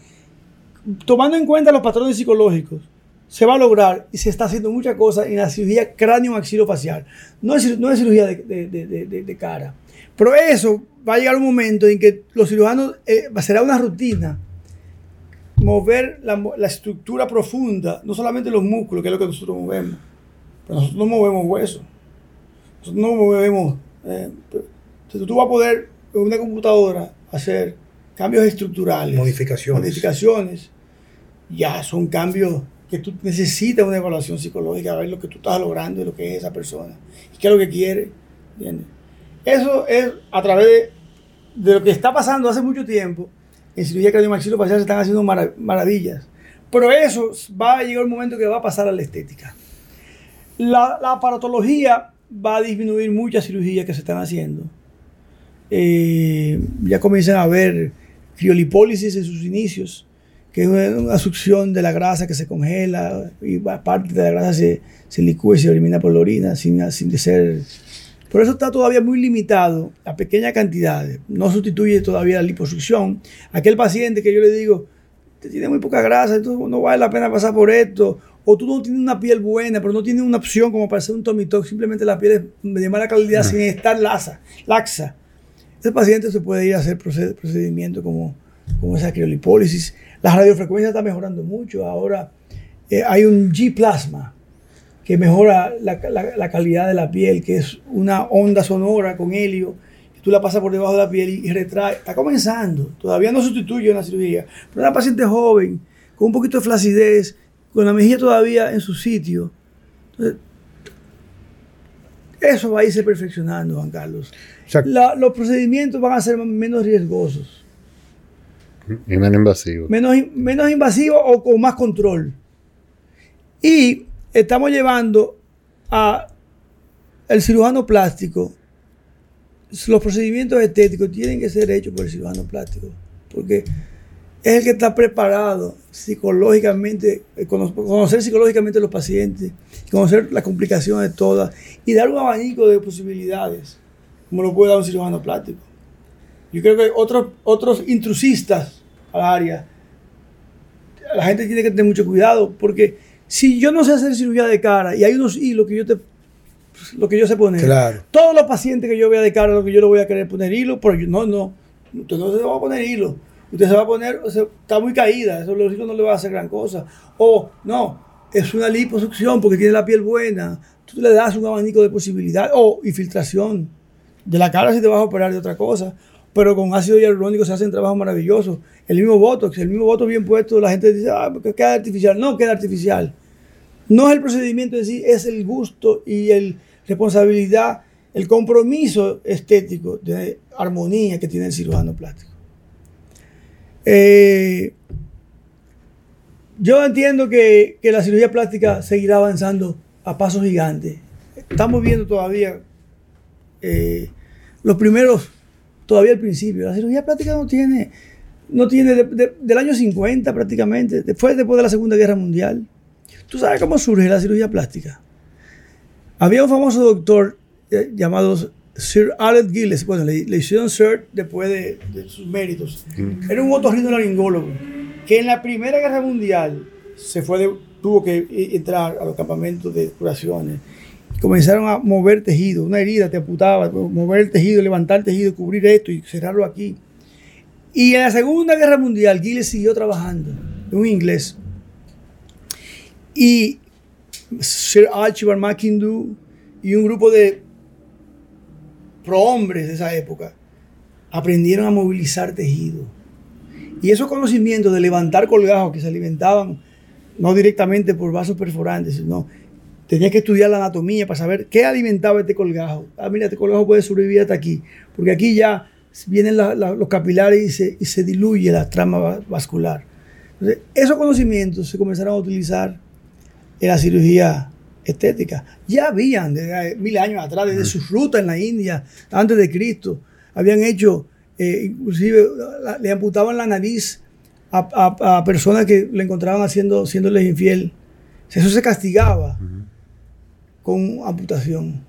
[SPEAKER 3] tomando en cuenta los patrones psicológicos, se va a lograr y se está haciendo muchas cosas en la cirugía cráneo-maxilofacial. No es, no es cirugía de, de- de- de- cara. Pero eso va a llegar un momento en que los cirujanos, eh, será una rutina, mover la, la estructura profunda, no solamente los músculos, que es lo que nosotros movemos, pero nosotros no movemos huesos. Nosotros no movemos. eh, entonces tú vas a poder en una computadora hacer cambios estructurales,
[SPEAKER 1] Modificaciones.
[SPEAKER 3] modificaciones. Ya son cambios que tú necesitas una evaluación psicológica, a ver lo que tú estás logrando y lo que es esa persona, y qué es lo que quiere. ¿entiendes? Eso es a través de, de lo que está pasando hace mucho tiempo. En cirugía craniomaxilofacial se están haciendo mara- maravillas. Pero eso va a llegar un momento que va a pasar a la estética. La, la aparatología va a disminuir muchas cirugías que se están haciendo. Eh, ya comienzan a haber criolipólisis en sus inicios, que es una, succión de la grasa que se congela y parte de la grasa se, se licúa y se elimina por la orina sin, sin de ser... Por eso está todavía muy limitado a pequeñas cantidades. No sustituye todavía la liposucción. Aquel paciente que yo le digo, te tiene muy poca grasa, entonces no vale la pena pasar por esto. O tú no tienes una piel buena, pero no tienes una opción como para hacer un tuck, simplemente la piel es de mala calidad sin estar laxa, laxa. Ese paciente se puede ir a hacer proced- procedimientos como, como esa criolipólisis. La radiofrecuencia está mejorando mucho. Ahora eh, hay un G-plasma que mejora la, la- calidad de la piel, que es una onda sonora con helio, tú la pasas por debajo de la piel y, y retrae. Está comenzando, todavía no sustituye una cirugía, pero una paciente joven, con un poquito de flacidez, con la mejilla todavía en su sitio. Entonces, eso va a irse perfeccionando, Juan Carlos. La- los procedimientos van a ser menos riesgosos,
[SPEAKER 2] Y menos invasivo.
[SPEAKER 3] menos, menos invasivos o con más control. Y estamos llevando a el cirujano plástico. Los procedimientos estéticos tienen que ser hechos por el cirujano plástico, porque es el que está preparado psicológicamente, eh, cono- conocer psicológicamente a los pacientes, conocer las complicaciones todas y dar un abanico de posibilidades, como lo puede dar un cirujano plástico. Yo creo que otros, otros intrusistas al área, la gente tiene que tener mucho cuidado porque Si yo no sé hacer cirugía de cara y hay unos hilos que yo te lo que yo sé poner.
[SPEAKER 1] Claro.
[SPEAKER 3] Todos los pacientes que yo vea de cara, lo que yo le voy a querer poner hilo, pero yo, no, no. Usted no se va a poner hilo. Usted se va a poner, o sea, está muy caída, eso los hilos no le va a hacer gran cosa. O, no, es una liposucción porque tiene la piel buena. Tú le das un abanico de posibilidades. O infiltración de la cara si te vas a operar de otra cosa. Pero con ácido hialurónico se hacen trabajos maravillosos. El mismo Botox, el mismo Botox bien puesto, la gente dice, ah, queda artificial. No queda artificial. No es el procedimiento en sí, es el gusto y el responsabilidad, el compromiso estético de armonía que tiene el cirujano plástico. Eh, yo entiendo que, que la cirugía plástica seguirá avanzando a pasos gigantes. Estamos viendo todavía eh, los primeros, todavía al principio. La cirugía plástica no tiene, no tiene de- de- del año 50 prácticamente, después, después de la Segunda Guerra Mundial. ¿Tú sabes cómo surge la cirugía plástica? Había un famoso doctor eh, llamado Sir Alec Gilles, bueno, le, le hicieron Sir después de, de sus méritos. Era un otorrinolaringólogo que en la Primera Guerra Mundial se fue de- tuvo que entrar a los campamentos de curaciones. Comenzaron a mover tejido, una herida te amputaba, mover el tejido, levantar el tejido, cubrir esto y cerrarlo aquí. Y en la Segunda Guerra Mundial, Gilles siguió trabajando, un inglés. Y Sir Archibald McIndoe y un grupo de prohombres de esa época aprendieron a movilizar tejido. Y esos conocimientos de levantar colgajos que se alimentaban no directamente por vasos perforantes, sino tenía que estudiar la anatomía para saber qué alimentaba este colgajo. Ah, mira, este colgajo puede sobrevivir hasta aquí, porque aquí ya vienen la- la- los capilares y se, y se diluye la trama va- vascular. Entonces, esos conocimientos se comenzaron a utilizar en la cirugía estética. Ya habían, desde mil años atrás, desde sus rutas en la India, antes de Cristo, habían hecho, eh, inclusive la- le amputaban la nariz a, a- a personas que le encontraban haciendo, siéndoles infiel. Eso se castigaba con amputación.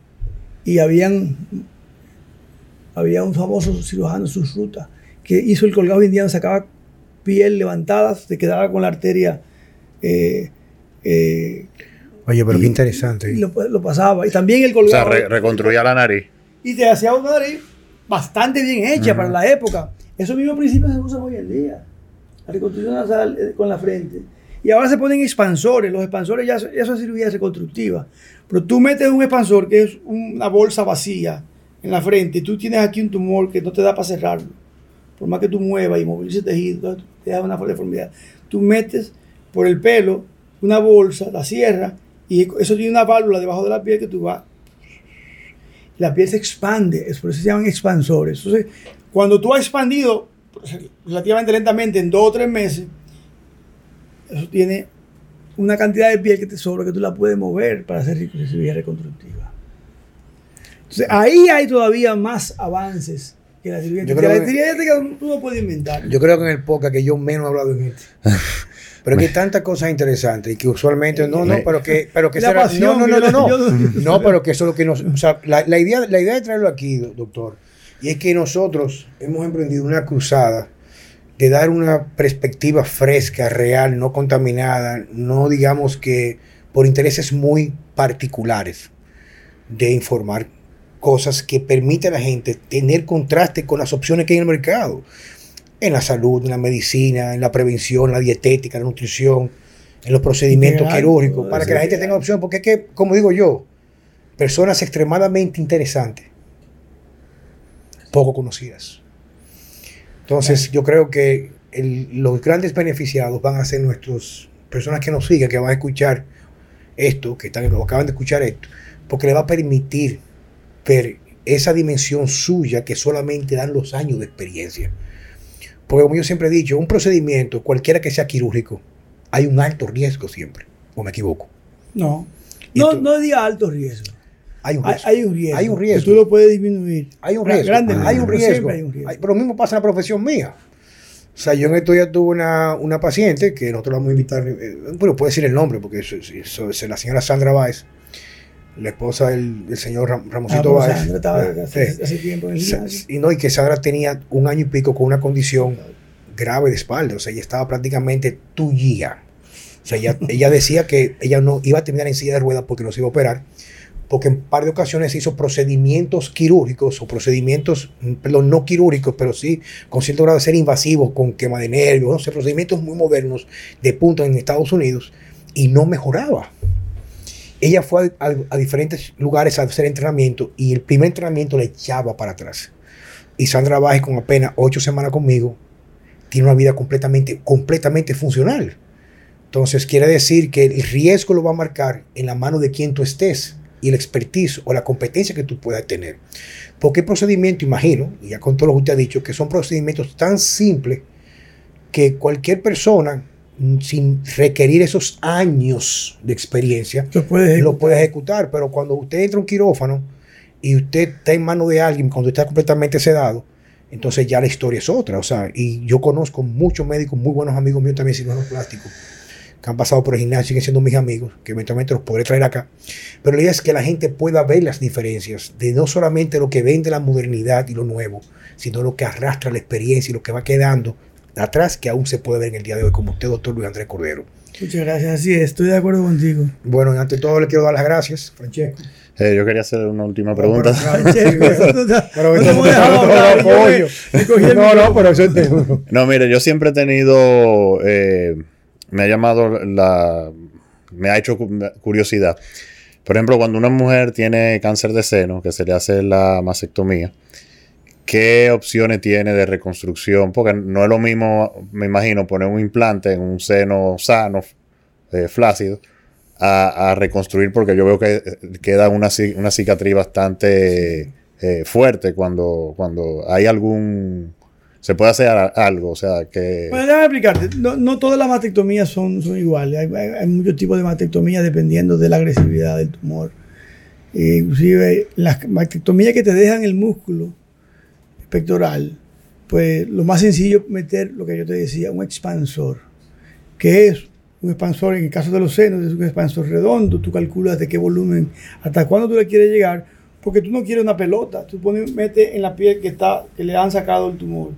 [SPEAKER 3] Y habían, había un famoso cirujano, sus rutas, que hizo el colgado indiano, sacaba piel levantada, se quedaba con la arteria eh, eh,
[SPEAKER 1] Oye, pero
[SPEAKER 3] Y-
[SPEAKER 1] qué interesante.
[SPEAKER 3] y lo, lo pasaba. Y también el
[SPEAKER 2] O sea,
[SPEAKER 3] colgado.
[SPEAKER 2] re- reconstruía la nariz.
[SPEAKER 3] y te hacía una nariz bastante bien hecha para la época. Esos mismos principios se usan hoy en día. La reconstrucción nasal eh, con la frente. Y ahora se ponen expansores. Los expansores ya, eso es cirugía reconstructiva. Pero tú metes un expansor que es una bolsa vacía en la frente y tú tienes aquí un tumor que no te da para cerrarlo. Por más que tú muevas y movilices tejido, te da una deformidad. Tú metes por el pelo una bolsa, la cierras y eso tiene una válvula debajo de la piel que tú vas la piel se expande, es por eso se llaman expansores. Entonces, cuando tú has expandido pues, relativamente lentamente en dos o tres meses, eso tiene una cantidad de piel que te sobra que tú la puedes mover para hacer cirugía reconstructiva. Entonces, ahí hay todavía más avances que la cirugía.
[SPEAKER 1] Yo creo
[SPEAKER 3] la
[SPEAKER 1] que-
[SPEAKER 3] cirugía estética tú no puedes inventar.
[SPEAKER 1] Yo creo que en el podcast que yo menos he hablado en este. Pero que hay tantas cosas interesantes y que usualmente no, no, pero que, pero que
[SPEAKER 3] La
[SPEAKER 1] será-
[SPEAKER 3] pasión
[SPEAKER 1] no, no, no, no, no, no, pero que eso es lo que nos, o sea, la, la idea, la idea de traerlo aquí, do- doctor, y es que nosotros hemos emprendido una cruzada de dar una perspectiva fresca, real, no contaminada, no digamos que por intereses muy particulares de informar cosas que permiten a la gente tener contraste con las opciones que hay en el mercado, en la salud, en la medicina, en la prevención, en la dietética, en la nutrición, en los procedimientos quirúrgicos, para que la gente tenga opción, porque es que, como digo yo, personas extremadamente interesantes, poco conocidas. Entonces, yo creo que el- los grandes beneficiados van a ser nuestras personas que nos sigan, que van a escuchar esto, que están, acaban de escuchar esto, porque le va a permitir ver esa dimensión suya que solamente dan los años de experiencia. Porque como yo siempre he dicho, un procedimiento, cualquiera que sea quirúrgico, hay un alto riesgo siempre, o me equivoco.
[SPEAKER 3] No. No,
[SPEAKER 1] tú-
[SPEAKER 3] no diga alto riesgo.
[SPEAKER 1] Hay un riesgo.
[SPEAKER 3] hay un riesgo.
[SPEAKER 1] Hay un
[SPEAKER 3] Que
[SPEAKER 1] riesgo.
[SPEAKER 3] tú lo puedes disminuir.
[SPEAKER 1] Hay un riesgo.
[SPEAKER 3] grandemente,
[SPEAKER 1] hay un riesgo.
[SPEAKER 3] hay un riesgo.
[SPEAKER 1] Hay- pero lo mismo pasa en la profesión mía. O sea, yo en estos días tuve una, una paciente que nosotros la vamos a invitar, eh, bueno, puedo decir el nombre, porque eso- es la señora Sandra Báez, la esposa del, del señor Ram-
[SPEAKER 3] Ah,
[SPEAKER 1] Ramosito
[SPEAKER 3] pero
[SPEAKER 1] Báez.
[SPEAKER 3] Sandra estaba
[SPEAKER 1] Ah,
[SPEAKER 3] hace,
[SPEAKER 1] sí.
[SPEAKER 3] hace tiempo en el.
[SPEAKER 1] Y no, y que Sandra tenía un año y pico con una condición grave de espalda, o sea, ella estaba prácticamente tuya. O sea, ella, ella decía que ella no iba a terminar en silla de ruedas porque no se iba a operar, porque en par de ocasiones hizo procedimientos quirúrgicos o procedimientos, mm, perdón, no quirúrgicos, pero sí con cierto grado de ser invasivos, con quema de nervios, no procedimientos muy modernos de punta en Estados Unidos y no mejoraba. Ella fue a, a- a diferentes lugares a hacer entrenamiento y el primer entrenamiento le echaba para atrás. Y Sandra Baje con apenas ocho semanas conmigo tiene una vida completamente, completamente funcional. Entonces quiere decir que el riesgo lo va a marcar en la mano de quien tú estés y el expertise o la competencia que tú puedas tener. Porque el procedimiento, imagino, y ya con todo lo que usted ha dicho, que son procedimientos tan simples que cualquier persona, mm, sin requerir esos años de experiencia,
[SPEAKER 3] Lo puedes
[SPEAKER 1] lo puede ejecutar. Pero cuando usted entra a un quirófano y usted está en manos de alguien, cuando está completamente sedado, entonces ya la historia es otra. O sea, y yo conozco muchos médicos, muy buenos amigos míos también, cirujanos plásticos, que han pasado por el gimnasio, siguen siendo mis amigos, que eventualmente los podré traer acá. Pero la idea es que la gente pueda ver las diferencias de no solamente lo que vende la modernidad y lo nuevo, sino lo que arrastra la experiencia y lo que va quedando atrás, que aún se puede ver en el día de hoy, como usted, doctor Luis Andrés Cordero.
[SPEAKER 3] Muchas gracias, así es, estoy de acuerdo contigo.
[SPEAKER 1] Bueno, y ante todo le quiero dar las gracias, Francesco.
[SPEAKER 2] Eh, yo quería hacer una última pregunta.
[SPEAKER 3] No no
[SPEAKER 1] pero eso es
[SPEAKER 2] No, mire, yo siempre he tenido, eh, me ha llamado la, me ha hecho cu- curiosidad. Por ejemplo, cuando una mujer tiene cáncer de seno, que se le hace la mastectomía, ¿qué opciones tiene de reconstrucción? Porque no es lo mismo, me imagino, poner un implante en un seno sano, eh, flácido, a, a reconstruir, porque yo veo que eh, queda una, una cicatriz bastante eh, fuerte cuando, cuando hay algún... Se puede hacer algo, o sea, que...
[SPEAKER 3] Bueno, déjame explicarte. No, no todas las mastectomías son, son iguales. Hay, muchos tipos de mastectomía dependiendo de la agresividad del tumor. Eh, inclusive las mastectomías que te dejan el músculo pectoral, pues lo más sencillo es meter lo que yo te decía, un expansor. que es? Un expansor, en el caso de los senos, es un expansor redondo. Tú calculas de qué volumen, hasta cuándo tú le quieres llegar, porque tú no quieres una pelota. Tú pones, metes en la piel que, está, que le han sacado el tumor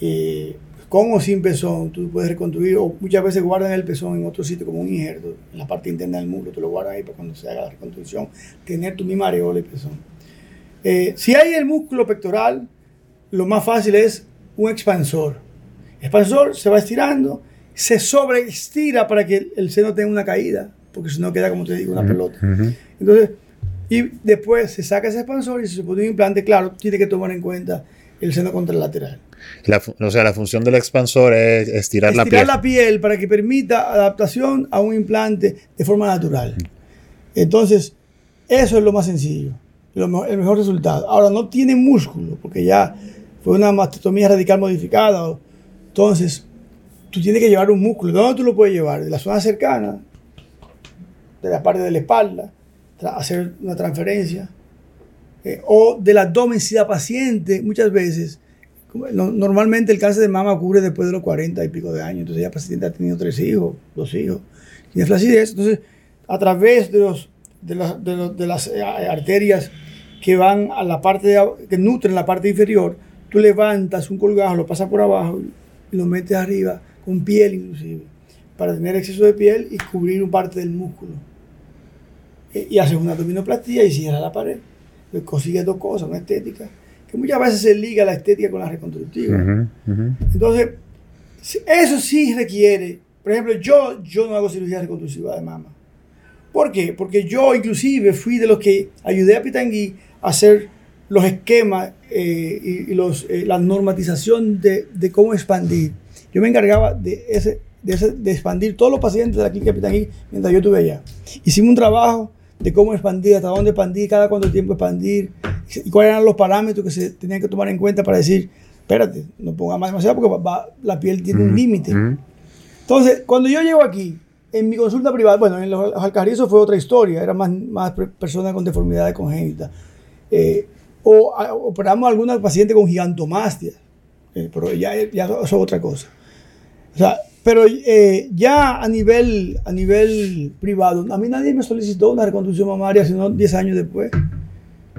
[SPEAKER 3] eh, con o sin pezón, tú puedes reconstruir, o muchas veces guardan el pezón en otro sitio como un injerto, en la parte interna del muslo, tú lo guardas ahí para cuando se haga la reconstrucción, tener tu misma areola y pezón. Eh, si hay el músculo pectoral, lo más fácil es un expansor. Expansor se va estirando, se sobreestira para que el, el seno tenga una caída, porque si no queda, como te digo, una pelota. Entonces, y después se saca ese expansor y se pone un implante, claro, tiene que tomar en cuenta el seno contralateral.
[SPEAKER 2] La o sea, la función del expansor es estirar, la
[SPEAKER 3] Estirar
[SPEAKER 2] piel.
[SPEAKER 3] la piel para que permita adaptación a un implante de forma natural. Entonces, eso es lo más sencillo, lo mejor- el mejor resultado. Ahora, no tiene músculo, porque ya fue una mastectomía radical modificada. Entonces, tú tienes que llevar un músculo. ¿De dónde tú lo puedes llevar? De la zona cercana, de la parte de la espalda, hacer una transferencia. eh, o del abdomen si la paciente muchas veces normalmente el cáncer de mama ocurre después de los 40 y pico de años entonces ya la paciente ha tenido tres hijos dos hijos tiene flacidez entonces a través de los de, las- de los- de las eh, arterias que van a la parte de que nutren la parte inferior tú levantas un colgajo lo pasas por abajo y lo metes arriba con piel inclusive para tener exceso de piel y cubrir un parte del músculo Eh, y haces una abdominoplastía y cierras la pared. Pues consigues dos cosas, una estética, que muchas veces se liga la estética con la reconstructiva. Entonces, eso sí requiere, por ejemplo, yo, yo no hago cirugía reconstructiva de mama. ¿Por qué? Porque yo inclusive fui de los que ayudé a Pitangui a hacer los esquemas eh, y, y los, eh, la normatización de, de cómo expandir. Yo me encargaba de, ese, de, ese- de expandir todos los pacientes de la clínica Pitangui mientras yo estuve allá. Hicimos un trabajo de cómo expandir, hasta dónde expandir, cada cuánto tiempo expandir, y cuáles eran los parámetros que se tenían que tomar en cuenta para decir, espérate, no ponga más demasiado porque va- va- la piel tiene un límite. Entonces, cuando yo llego aquí, en mi consulta privada, bueno, en los, los Alcarrizos fue otra historia, era más, más per- personas con deformidades congénitas. Eh, o a- operamos a alguna paciente con gigantomastia, eh, pero ya, ya eso es otra cosa. O sea, pero eh, ya a nivel, a nivel privado, a mí nadie me solicitó una reconstrucción mamaria, sino 10 años después.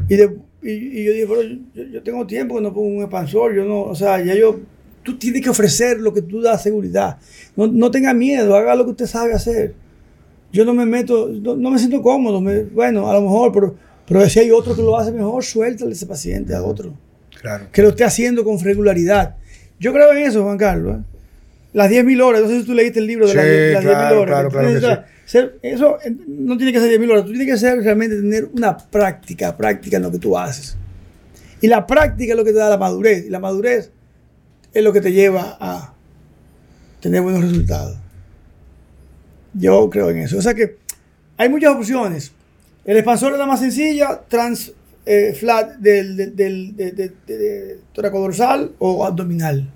[SPEAKER 3] Y, de- y- y yo dije, pero yo, yo tengo tiempo que no pongo un expansor, yo no, o sea, ya yo tú tienes que ofrecer lo que tú das seguridad. No, no tenga miedo, haga lo que usted sabe hacer. Yo no me meto, no, no me siento cómodo. me- bueno, a lo mejor, pero, pero si hay otro que lo hace mejor, suéltale ese paciente a otro.
[SPEAKER 1] Claro.
[SPEAKER 3] Que lo esté haciendo con regularidad. Yo creo en eso, Juan Carlos. ¿eh? Las 10.000 horas, no sé si tú leíste el libro de
[SPEAKER 1] Sí,
[SPEAKER 3] las 10 las 10.000
[SPEAKER 1] claro,
[SPEAKER 3] horas.
[SPEAKER 1] claro, claro que
[SPEAKER 3] necesitas ser- eso eh, no tiene que ser 10.000 horas, tú tienes que ser realmente tener una práctica, práctica en lo que tú haces. Y la práctica es lo que te da la madurez. Y la madurez es lo que te lleva a tener buenos resultados. Yo creo en eso. O sea que hay muchas opciones. El expansor es la más sencilla, trans eh, flat del, del, del- de, de- de- de toracodorsal o abdominal.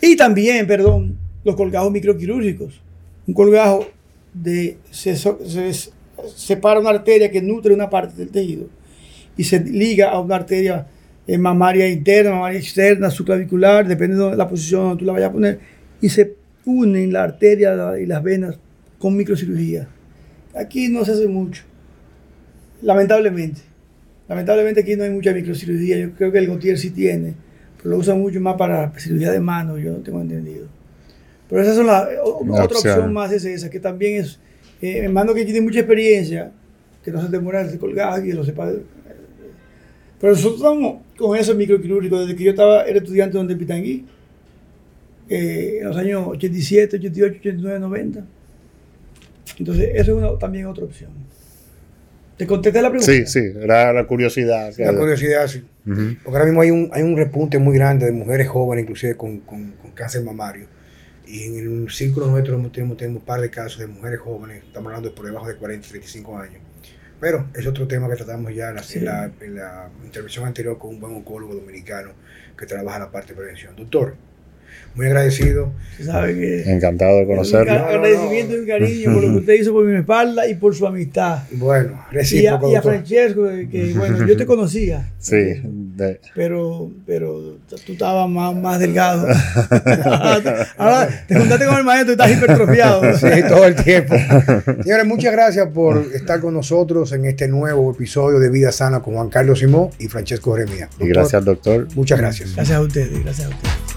[SPEAKER 3] Y también, perdón, los colgajos microquirúrgicos. Un colgajo de, se, se separa una arteria que nutre una parte del tejido y se liga a una arteria eh, mamaria interna, mamaria externa, subclavicular, depende de la posición donde tú la vayas a poner, y se unen la arteria y las venas con microcirugía. Aquí no se hace mucho, lamentablemente. Lamentablemente aquí no hay mucha microcirugía. Yo creo que el Gautier sí tiene, lo usa mucho más para cirugía de mano, yo no tengo entendido. Pero esa es la, o- otra
[SPEAKER 2] opción.
[SPEAKER 3] opción más es esa, que también es, eh, hermano que tiene mucha experiencia, que no se demora de colgar y lo sepa. Pero nosotros estamos con eso microquirúrgico desde que yo estaba, era estudiante donde Pitangui, eh, en los años 87, 88, 89, 90. Entonces, eso es una- también otra opción. ¿Te contesté la pregunta?
[SPEAKER 2] Sí, sí, era la curiosidad.
[SPEAKER 1] La curiosidad, sí. Porque ahora mismo hay un, hay un repunte muy grande de mujeres jóvenes, inclusive con, con- con cáncer mamario. Y en el círculo nuestro tenemos, tenemos un par de casos de mujeres jóvenes, estamos hablando de por debajo de 40, 35 años. Pero es otro tema que tratamos ya en la,
[SPEAKER 3] Sí.
[SPEAKER 1] en la- en la intervención anterior con un buen oncólogo dominicano que trabaja la parte de prevención. Doctor, muy agradecido.
[SPEAKER 3] Se sabe que...
[SPEAKER 2] Encantado de conocerlo.
[SPEAKER 3] agradecimiento y un cariño por lo que usted hizo por mi espalda y por su amistad.
[SPEAKER 1] Bueno,
[SPEAKER 3] Y a,
[SPEAKER 1] recíproco,
[SPEAKER 3] y a. Francesco, que, bueno, yo te conocía.
[SPEAKER 2] Sí, de-
[SPEAKER 3] Pero, pero tú estabas más, más delgado. Ahora te contaste con el maestro y estás hipertrofiado.
[SPEAKER 1] Sí, todo el tiempo. Señores, muchas gracias por estar con nosotros en este nuevo episodio de Vida Sana con Juan Carlos Simón y Francesco Jeremía.
[SPEAKER 2] y gracias al doctor.
[SPEAKER 1] Muchas gracias.
[SPEAKER 3] Gracias a ustedes, gracias a ustedes.